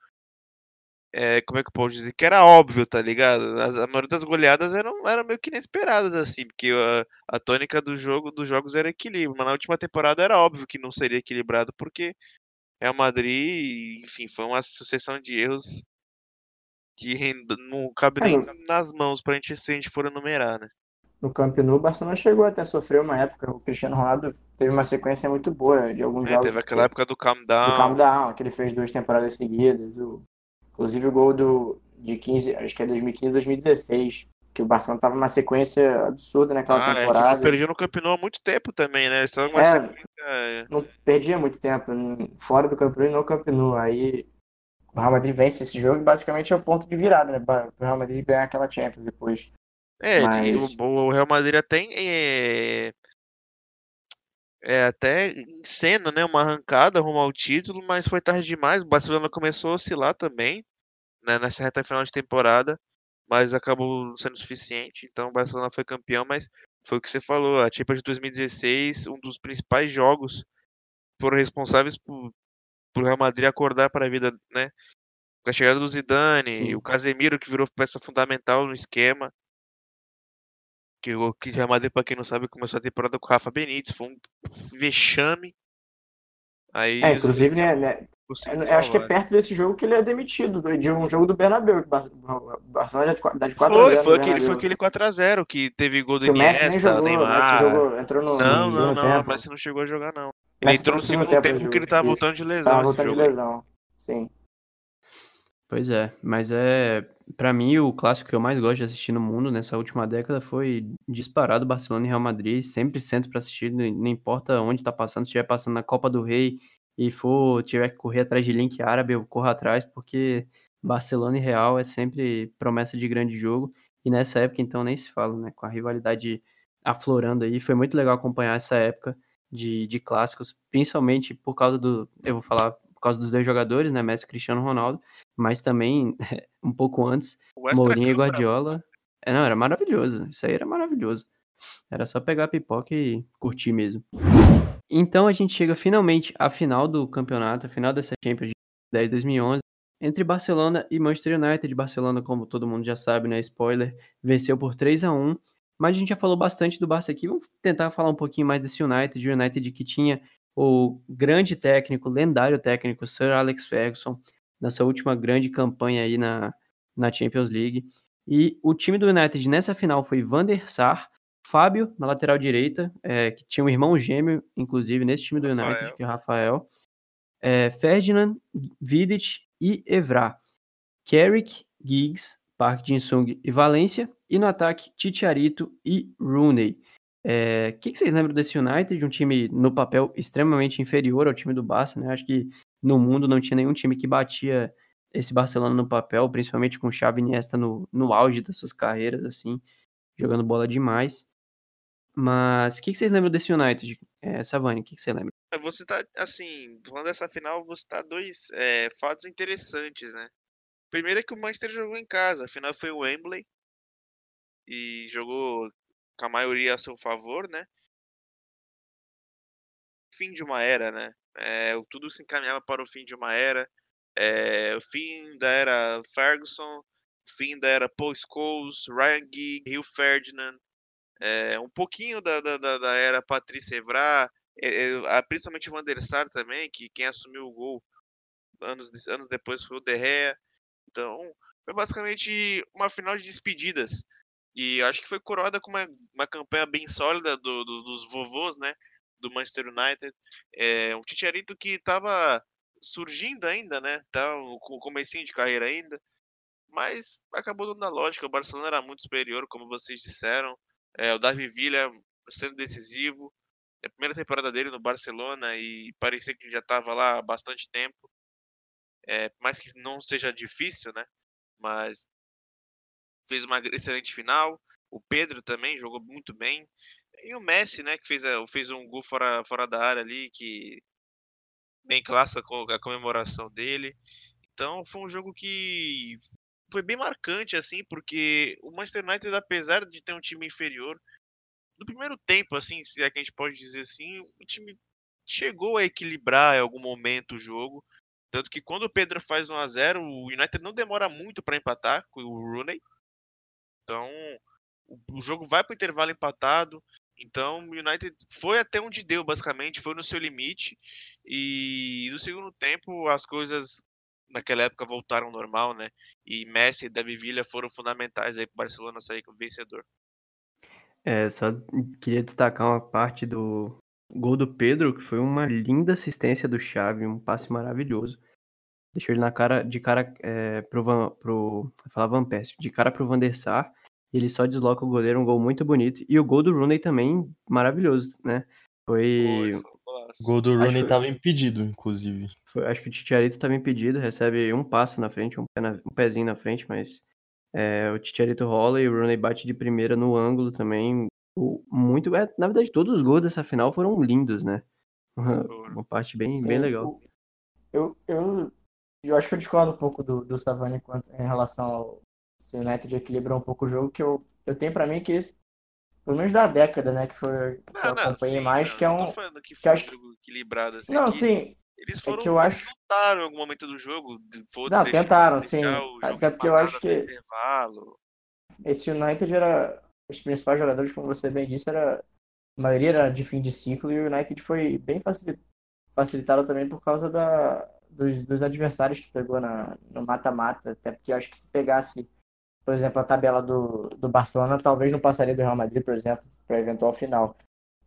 S4: é, como é que eu posso dizer? Que era óbvio, tá ligado? As, a maioria das goleadas eram, eram meio que inesperadas, assim, porque a, a tônica do jogo, dos jogos era equilíbrio, mas na última temporada era óbvio que não seria equilibrado, porque Real Madrid, enfim, foi uma sucessão de erros que não cabe é, nem nas mãos pra gente se a gente for enumerar, né?
S2: No Camp Nou, o Barcelona chegou até a sofrer uma época. O Cristiano Ronaldo teve uma sequência muito boa de alguns é, jogos.
S4: Teve aquela época do Calm Down.
S2: Do Calm Down, que ele fez duas temporadas seguidas. O, inclusive o gol do, de 15, acho que é 2015, 2016 que o Barcelona tava numa sequência absurda naquela ah, temporada. É,
S4: não perdia no Camp Nou há muito tempo também, né? Eles
S2: uma é, sequência... É. Não perdia muito tempo, fora do Camp Nou e no Camp Nou. Aí o Real Madrid vence esse jogo e basicamente é o ponto de virada, né? O Real Madrid ganha aquela Champions depois.
S4: É, Mas... o, Real Madrid até é, é até em cena, né? Uma arrancada rumo ao título, mas foi tarde demais. O Barcelona começou a oscilar também, né? Nessa reta final de temporada mas acabou sendo suficiente. Então o Barcelona foi campeão, mas foi o que você falou, a Champions de 2016, um dos principais jogos foram responsáveis por, por Real Madrid acordar para a vida, né? Com a chegada do Zidane, o Casemiro que virou peça fundamental no esquema. Que o que Real Madrid, para quem não sabe, começou a temporada com o Rafa Benítez, foi um vexame.
S2: Aí, é, inclusive, né, né, eu acho que é perto desse jogo que ele é demitido, de um jogo do Bernabéu. O Barcelona dá de 4
S4: Foi, foi aquele, foi aquele 4x0 que teve gol do que Iniesta, jogou, Neymar. Jogou,
S2: entrou no,
S4: não,
S2: no
S4: não, não, tempo. o Messi não chegou a jogar, não. Ele entrou no segundo tempo, tempo porque ele tava voltando de lesão. Tava voltando
S2: de lesão, sim.
S1: Pois é, mas é. Pra mim, o clássico que eu mais gosto de assistir no mundo nessa última década foi disparado Barcelona e Real Madrid. Sempre sento pra assistir, não importa onde tá passando, se estiver passando na Copa do Rei e for tiver que correr atrás de link árabe, eu corro atrás, porque Barcelona e Real é sempre promessa de grande jogo. E nessa época, então, nem se fala, né? Com a rivalidade aflorando aí. Foi muito legal acompanhar essa época de, de clássicos, principalmente por causa do. Eu vou falar por causa dos dois jogadores, né? Messi e Cristiano Ronaldo, mas também um pouco antes, Mourinho e Guardiola. É, não, era maravilhoso. Isso aí era maravilhoso. Era só pegar a pipoca e curtir mesmo. Então a gente chega finalmente à final do campeonato, à final dessa Champions de 10 2011. entre Barcelona e Manchester United. Barcelona, como todo mundo já sabe, né? Spoiler, venceu por 3 a 1 Mas a gente já falou bastante do Barça aqui. Vamos tentar falar um pouquinho mais desse United. O United que tinha o grande técnico, lendário técnico, Sir Alex Ferguson, na sua última grande campanha aí na, na Champions League. E o time do United nessa final foi Van der Sar, Fábio na lateral direita, é, que tinha um irmão gêmeo, inclusive, nesse time do Rafael. United, que é o Rafael. É, Ferdinand, Vidic e Evra. Carrick, Giggs, Park Jin-sung e Valência. E no ataque, Titiarito e Rooney. O é, que, que, vocês lembram desse United? De um time no papel extremamente inferior ao time do Barça, né? Acho que no mundo não tinha nenhum time que batia esse Barcelona no papel, principalmente com Xavi Iniesta no, no auge das suas carreiras, assim, jogando bola demais. Mas o que, que, vocês lembram desse United, é, Savani? O que, que, você lembra?
S4: É, você tá, assim, falando dessa final, você tá dois é, fatos interessantes, né? Primeiro é que o Manchester jogou em casa, a final foi o Wembley e jogou com a maioria a seu favor, né? Fim de uma era, né? É, tudo se encaminhava para o fim de uma era. É, o fim da era Ferguson, o fim da era Paul Scholes, Ryan Giggs, Rio Ferdinand, é, um pouquinho da, da, da era Patrícia Evra, é, principalmente o Van der Sar também, que quem assumiu o gol anos, anos depois foi o De Gea. Então, foi basicamente uma final de despedidas. E acho que foi coroada com uma, uma campanha bem sólida do, do, dos vovôs, né? Do Manchester United. É, um Titiarito que estava surgindo ainda, né? Tá com o comecinho de carreira ainda. Mas acabou dando a lógica. O Barcelona era muito superior, como vocês disseram. É, o Davi Villa sendo decisivo. É a primeira temporada dele no Barcelona e parecia que já estava lá há bastante tempo. É, mais que não seja difícil, né? Mas fez uma excelente final. O Pedro também jogou muito bem. E o Messi, né, que fez, fez um gol fora, fora da área ali, que bem clássico a comemoração dele. Então foi um jogo que foi bem marcante, assim, porque o Manchester United, apesar de ter um time inferior, no primeiro tempo, assim, se é que a gente pode dizer assim, o time chegou a equilibrar em algum momento o jogo. Tanto que quando o Pedro faz 1 a 0 o United não demora muito para empatar com o Rooney. Então, o jogo vai para o intervalo empatado. Então, o United foi até onde deu, basicamente, foi no seu limite. E no segundo tempo, as coisas naquela época voltaram ao normal, né? E Messi e Davi Villa foram fundamentais aí para o Barcelona sair como vencedor.
S1: É, só queria destacar uma parte do gol do Pedro, que foi uma linda assistência do Xavi, um passe maravilhoso. Deixou ele na cara, de cara é, pro, Van, pro, falar Van Persie, de cara pro Van der Sar, ele só desloca o goleiro, um gol muito bonito. E o gol do Rooney também maravilhoso, né? Foi.
S3: foi, o gol do Rooney estava impedido, inclusive.
S1: Foi, acho que o Titiarito estava impedido, recebe um passo na frente, um, pé na, um pezinho na frente, mas é, o Titiarito rola e o Rooney bate de primeira no ângulo também. O, muito. É, na verdade, todos os gols dessa final foram lindos, né? Uma, uma parte bem, Sim, bem legal.
S2: Eu, eu, eu acho que eu discordo um pouco do, do Savani em relação ao se o United equilibrou um pouco o jogo, que eu, eu tenho para mim que esse, pelo menos da década, né, que foi que não, eu acompanhei mais, que é um
S4: que foi que um jogo equilibrado assim.
S2: Não, sim.
S4: Eles foram
S2: é que eu acho...
S4: tentaram em algum momento do jogo.
S2: Não, tentaram, sim. Até porque eu acho que esse United era os principais jogadores, como você bem disse, era a maioria era de fim de ciclo e o United foi bem facilitado também por causa da, dos, dos adversários que pegou na, no mata-mata. Até porque eu acho que se pegasse por exemplo, a tabela do, do Barcelona talvez não passaria do Real Madrid, por exemplo, para eventual final.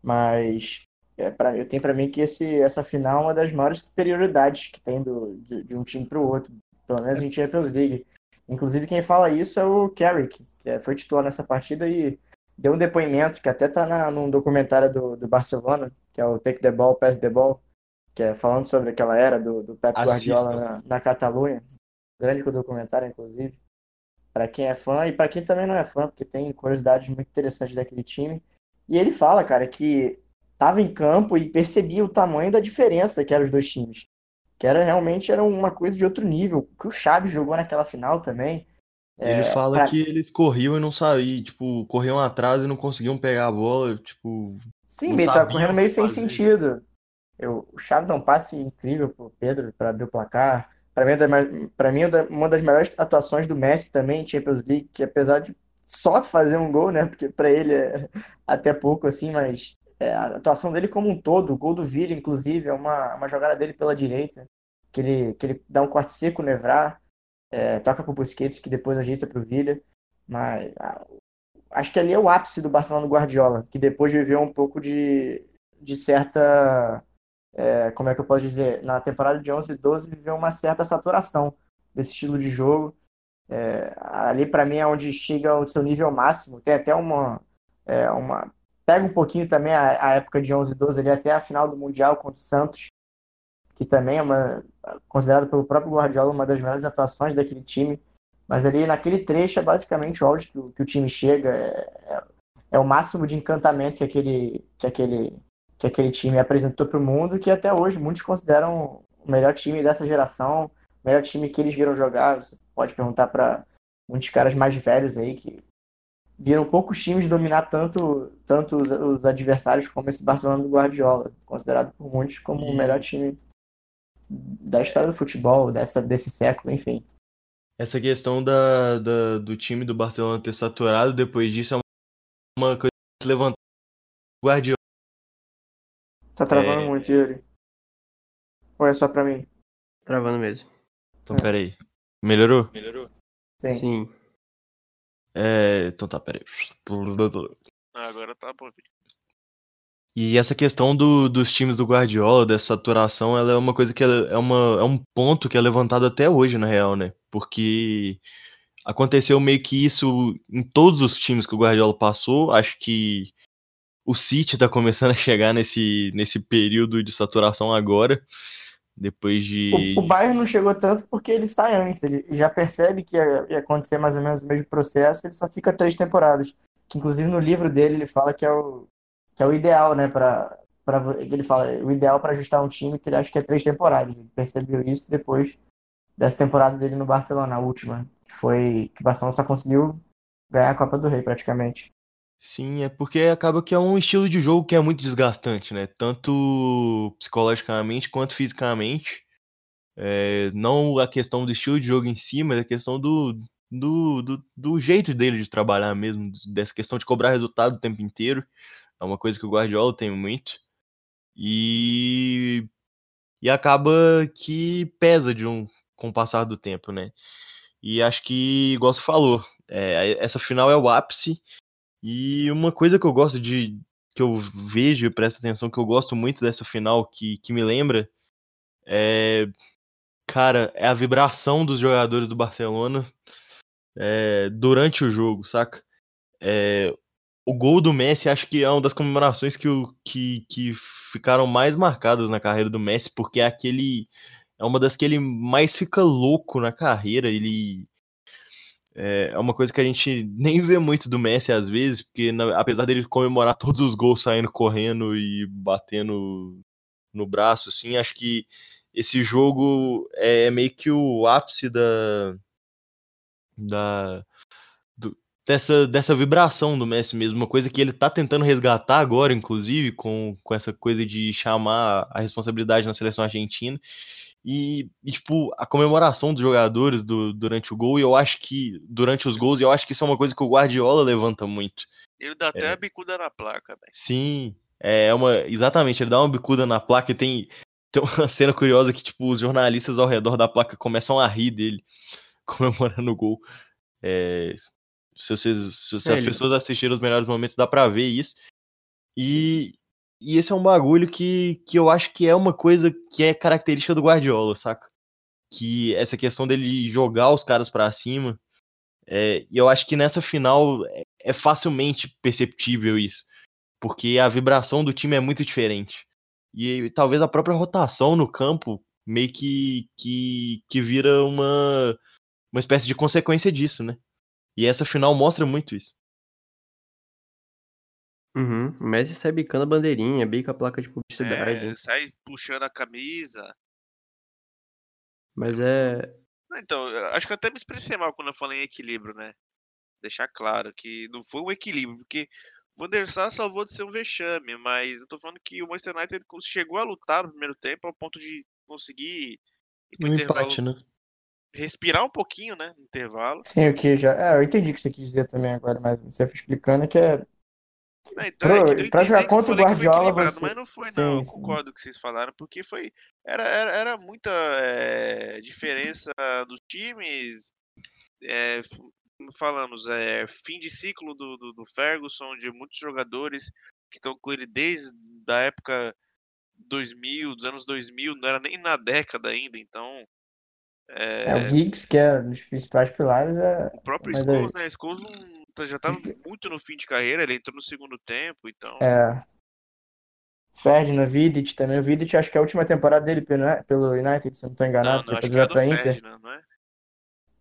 S2: Mas é, pra, eu tenho para mim que esse, essa final é uma das maiores superioridades que tem do, de, de um time para o outro, pelo menos em Champions League. Inclusive, quem fala isso é o Carrick, que é, foi titular nessa partida e deu um depoimento que até está num documentário do, do Barcelona, que é o Take the Ball, Pass the Ball, que é falando sobre aquela era do, do Pep Guardiola na, na Catalunha. Grande documentário, inclusive para quem é fã e para quem também não é fã, porque tem curiosidades muito interessantes daquele time. E ele fala, cara, que estava em campo e percebia o tamanho da diferença que eram os dois times. Que era realmente era uma coisa de outro nível. Que o Chaves jogou naquela final também.
S3: Ele é, fala pra... que eles corriam e não saíam, tipo, corriam atrás e não conseguiam pegar a bola, tipo.
S2: Sim, ele tá correndo meio sem sentido. Eu, o Chaves dá um passe incrível pro Pedro para abrir o placar. Para mim, é mim, é uma das melhores atuações do Messi também em Champions League, que apesar de só fazer um gol, né? Porque para ele é até pouco assim, mas é, a atuação dele como um todo, o gol do Villa, inclusive, é uma, uma jogada dele pela direita, que ele, que ele dá um corte seco no Evra, é, toca pro Busquets, que depois ajeita pro Villa, mas a, acho que ali é o ápice do Barcelona do Guardiola, que depois viveu um pouco de, de certa, é, como é que eu posso dizer, na temporada de 11 e 12 viveu uma certa saturação desse estilo de jogo, é, ali para mim é onde chega o seu nível máximo, tem até uma, é, uma pega um pouquinho também a, a, época de 11 e 12 ali até a final do Mundial contra o Santos, que também é uma considerado pelo próprio Guardiola uma das melhores atuações daquele time. Mas ali naquele trecho é basicamente o auge que, que o time chega, é, é, é, o máximo de encantamento que aquele, que aquele, que aquele time apresentou para o mundo, que até hoje muitos consideram o melhor time dessa geração, o melhor time que eles viram jogar. Você pode perguntar para muitos caras mais velhos aí que viram poucos times dominar tanto, tanto os, os, adversários como esse Barcelona do Guardiola, considerado por muitos como o melhor time da história do futebol, dessa, desse século, enfim.
S3: Essa questão da, da, do time do Barcelona ter saturado depois disso é uma coisa que levanta o Guardiola.
S2: Tá travando é... muito, Yuri. Ou é só pra mim?
S1: Travando mesmo.
S3: Então, é. peraí. Melhorou?
S1: Melhorou? Sim. Sim.
S3: É, então tá, peraí.
S4: Ah, agora tá bom.
S3: E essa questão do, dos times do Guardiola, dessa saturação, ela é uma coisa que é, uma, é um ponto que é levantado até hoje, na real, né? Porque aconteceu meio que isso em todos os times que o Guardiola passou. Acho que o City tá começando a chegar nesse, nesse período de saturação agora. Depois de.
S2: O, o Bayern não chegou tanto porque ele sai antes. Ele já percebe que ia, ia, acontecer mais ou menos o mesmo processo, ele só fica três temporadas. Que inclusive no livro dele ele fala que é o, que é o ideal, né? Pra, pra, ele fala o ideal para ajustar um time que ele acha que é três temporadas. Ele percebeu isso depois dessa temporada dele no Barcelona, a última. Que foi que o Barcelona só conseguiu ganhar a Copa do Rei praticamente.
S3: Sim, é porque acaba que é um estilo de jogo que é muito desgastante, né? Tanto psicologicamente quanto fisicamente. É, não a questão do estilo de jogo em si, mas a questão do, do, do, do, jeito dele de trabalhar mesmo, dessa questão de cobrar resultado o tempo inteiro. É uma coisa que o Guardiola tem muito. E, e acaba que pesa de um, com o passar do tempo, né? E acho que, igual você falou, é, essa final é o ápice e uma coisa que eu gosto de. que eu vejo e presto atenção, que eu gosto muito dessa final, que, que me lembra, é. Cara, é a vibração dos jogadores do Barcelona é, durante o jogo, saca? É, o gol do Messi acho que é uma das comemorações que, que, que ficaram mais marcadas na carreira do Messi, porque é aquele. É uma das que ele mais fica louco na carreira. Ele é, é uma coisa que a gente nem vê muito do Messi às vezes, porque na, apesar dele comemorar todos os gols saindo correndo e batendo no braço, assim, acho que esse jogo é meio que o ápice da, da do, dessa, dessa vibração do Messi mesmo, uma coisa que ele tá tentando resgatar agora, inclusive, com, com essa coisa de chamar a responsabilidade na seleção argentina. E, e, tipo, a comemoração dos jogadores do, durante o gol, e eu acho que, durante os gols, eu acho que isso é uma coisa que o Guardiola levanta muito.
S4: Ele dá até é. a bicuda na placa, velho.
S3: Sim, é uma. Exatamente, ele dá uma bicuda na placa e tem, tem uma cena curiosa que, tipo, os jornalistas ao redor da placa começam a rir dele, comemorando o gol. É, se, vocês, se, se as pessoas assistiram os melhores momentos, dá pra ver isso. E, e esse é um bagulho que, que eu acho que é uma coisa que é característica do Guardiola, saca? Que essa questão dele jogar os caras para cima. É, e eu acho que nessa final é, é facilmente perceptível isso. Porque a vibração do time é muito diferente. E, e talvez a própria rotação no campo meio que, que, que vira uma, uma espécie de consequência disso, né? E essa final mostra muito isso.
S1: Uhum. O Messi sai bicando a bandeirinha, bica a placa de publicidade.
S4: É, sai puxando a camisa.
S1: Mas é.
S4: Então, acho que eu até me expressei mal quando eu falei em equilíbrio, né? Deixar claro que não foi um equilíbrio, porque o Van der Sar salvou de ser um vexame, mas eu tô falando que o Manchester United chegou a lutar no primeiro tempo ao ponto de conseguir
S3: Um empate, né?
S4: respirar um pouquinho, né, no intervalo.
S2: Sim, o que já. É, eu entendi o que você quis dizer também agora, mas você foi explicando que é.
S4: Não, então,
S2: Pro-
S4: é
S2: pra jogar contra o Guardiola, você-
S4: Mas não foi,
S2: Sim,
S4: não. Eu
S2: sim.
S4: concordo com o que vocês falaram, porque foi. Era, era, era muita é, diferença dos times. É, falamos, é, fim de ciclo do, do, do Ferguson, de muitos jogadores que estão com ele desde a época 2000, dos anos 2000, não era nem na década ainda, então.
S2: É,
S4: É,
S2: o Giggs, que é um dos principais pilares, é.
S4: o próprio
S2: mas
S4: Scholes, né? Scholes não, tá- já estava muito no fim de carreira, ele entrou no segundo tempo, então.
S2: é Ferdinand, Vidic também. O Vidic acho que é a última temporada dele pelo, pelo United, se não estou
S4: Não,
S2: enganado.
S4: não, acho
S2: depois
S4: que é do
S2: pra Inter.
S4: Ferdinand, não é?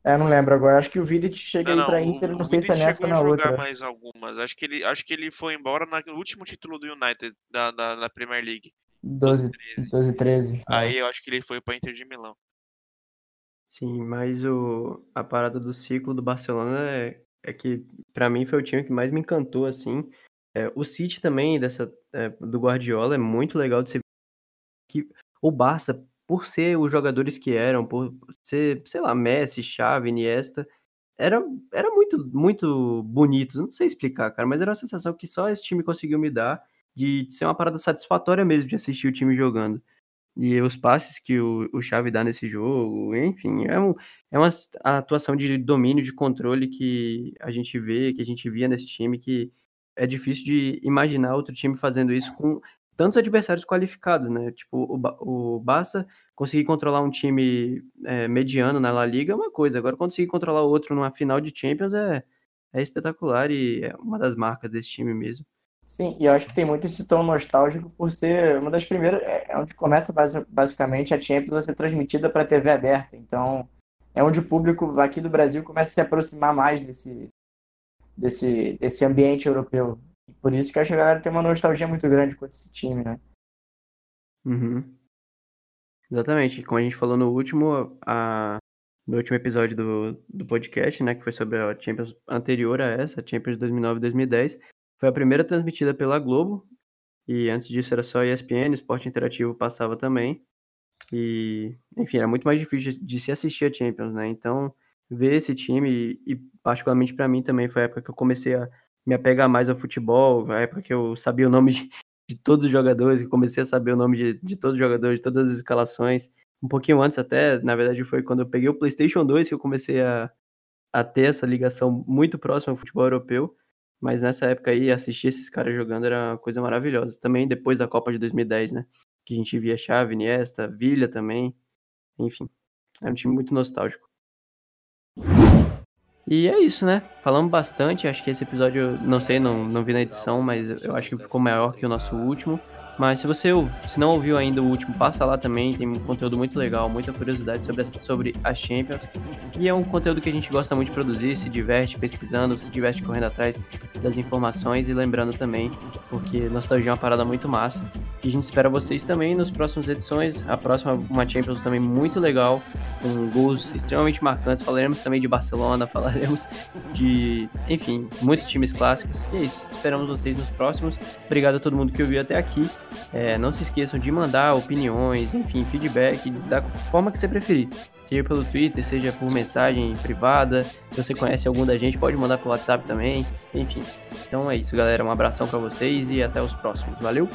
S2: É, não lembro agora. Acho que o Vidic chega
S4: Não,
S2: aí pra
S4: não,
S2: Inter,
S4: o,
S2: não
S4: o
S2: sei se é nessa ou
S4: chegou
S2: na
S4: a jogar
S2: outra.
S4: mais algumas. Acho que ele, acho que ele foi embora no último título do United, da, da, da Premier League,
S2: 12,
S4: 13.
S2: 12 13. é.
S4: Aí eu acho que ele foi pra Inter de Milão.
S1: Sim, mas o, a parada do ciclo do Barcelona é, é que, pra mim, foi o time que mais me encantou, assim. É, o City também, dessa, é, do Guardiola, é muito legal de se ver que o Barça, por ser os jogadores que eram, por ser, sei lá, Messi, Xavi, Iniesta, era, era muito, muito bonito. Não sei explicar, cara, mas era uma sensação que só esse time conseguiu me dar de ser uma parada satisfatória mesmo de assistir o time jogando. E os passes que o, o Xavi dá nesse jogo, enfim, é, um, é uma atuação de domínio, de controle que a gente vê, que a gente via nesse time, que é difícil de imaginar outro time fazendo isso com tantos adversários qualificados, né? Tipo, o, o Barça conseguir controlar um time é, mediano na La Liga é uma coisa, agora conseguir controlar outro numa final de Champions é, é espetacular e é uma das marcas desse time mesmo.
S2: Sim, e eu acho que tem muito esse tom nostálgico por ser uma das primeiras. É é onde começa basi- basicamente a Champions a ser transmitida para TV aberta. Então, é onde o público aqui do Brasil começa a se aproximar mais desse, desse, desse ambiente europeu. E por isso que acho que a galera tem uma nostalgia muito grande com esse time, né?
S1: Uhum. Exatamente, como a gente falou no último, a, no último episódio do, do podcast, né, que foi sobre a Champions anterior a essa, a Champions 2009 e 2010, foi a primeira transmitida pela Globo, e antes disso era só ESPN, Esporte Interativo passava também, e, enfim, era muito mais difícil de, se assistir a Champions, né, então ver esse time, e particularmente para mim também foi a época que eu comecei a me apegar mais ao futebol, a época que eu sabia o nome de, de todos os jogadores, que comecei a saber o nome de, de todos os jogadores, de todas as escalações. Um pouquinho antes até, na verdade, foi quando eu peguei o PlayStation 2 que eu comecei a, a ter essa ligação muito próxima ao futebol europeu. Mas nessa época aí, assistir esses caras jogando era uma coisa maravilhosa. Também depois da Copa de 2010, né? Que a gente via Xavi, Iniesta, Villa também. Enfim, é um time muito nostálgico. E é isso, né? Falamos bastante. Acho que esse episódio, não sei, não, não vi na edição, mas eu acho que ficou maior que o nosso último. Mas se você se não ouviu ainda o último, passa lá também. Tem um conteúdo muito legal, muita curiosidade sobre, sobre as Champions. E é um conteúdo que a gente gosta muito de produzir, se diverte pesquisando, se diverte correndo atrás das informações e lembrando também, porque nostalgia é uma parada muito massa. E a gente espera vocês também nas próximas edições. A próxima, uma Champions também muito legal, com gols extremamente marcantes. Falaremos também de Barcelona, falaremos de, enfim, muitos times clássicos. E é isso. Esperamos vocês nos próximos. Obrigado a todo mundo que ouviu até aqui. É, não se esqueçam de mandar opiniões, enfim, feedback da forma que você preferir. Seja pelo Twitter, seja por mensagem privada. Se você conhece algum da gente, pode mandar pelo WhatsApp também. Enfim. Então é isso, galera. Um abração pra vocês e até os próximos. Valeu!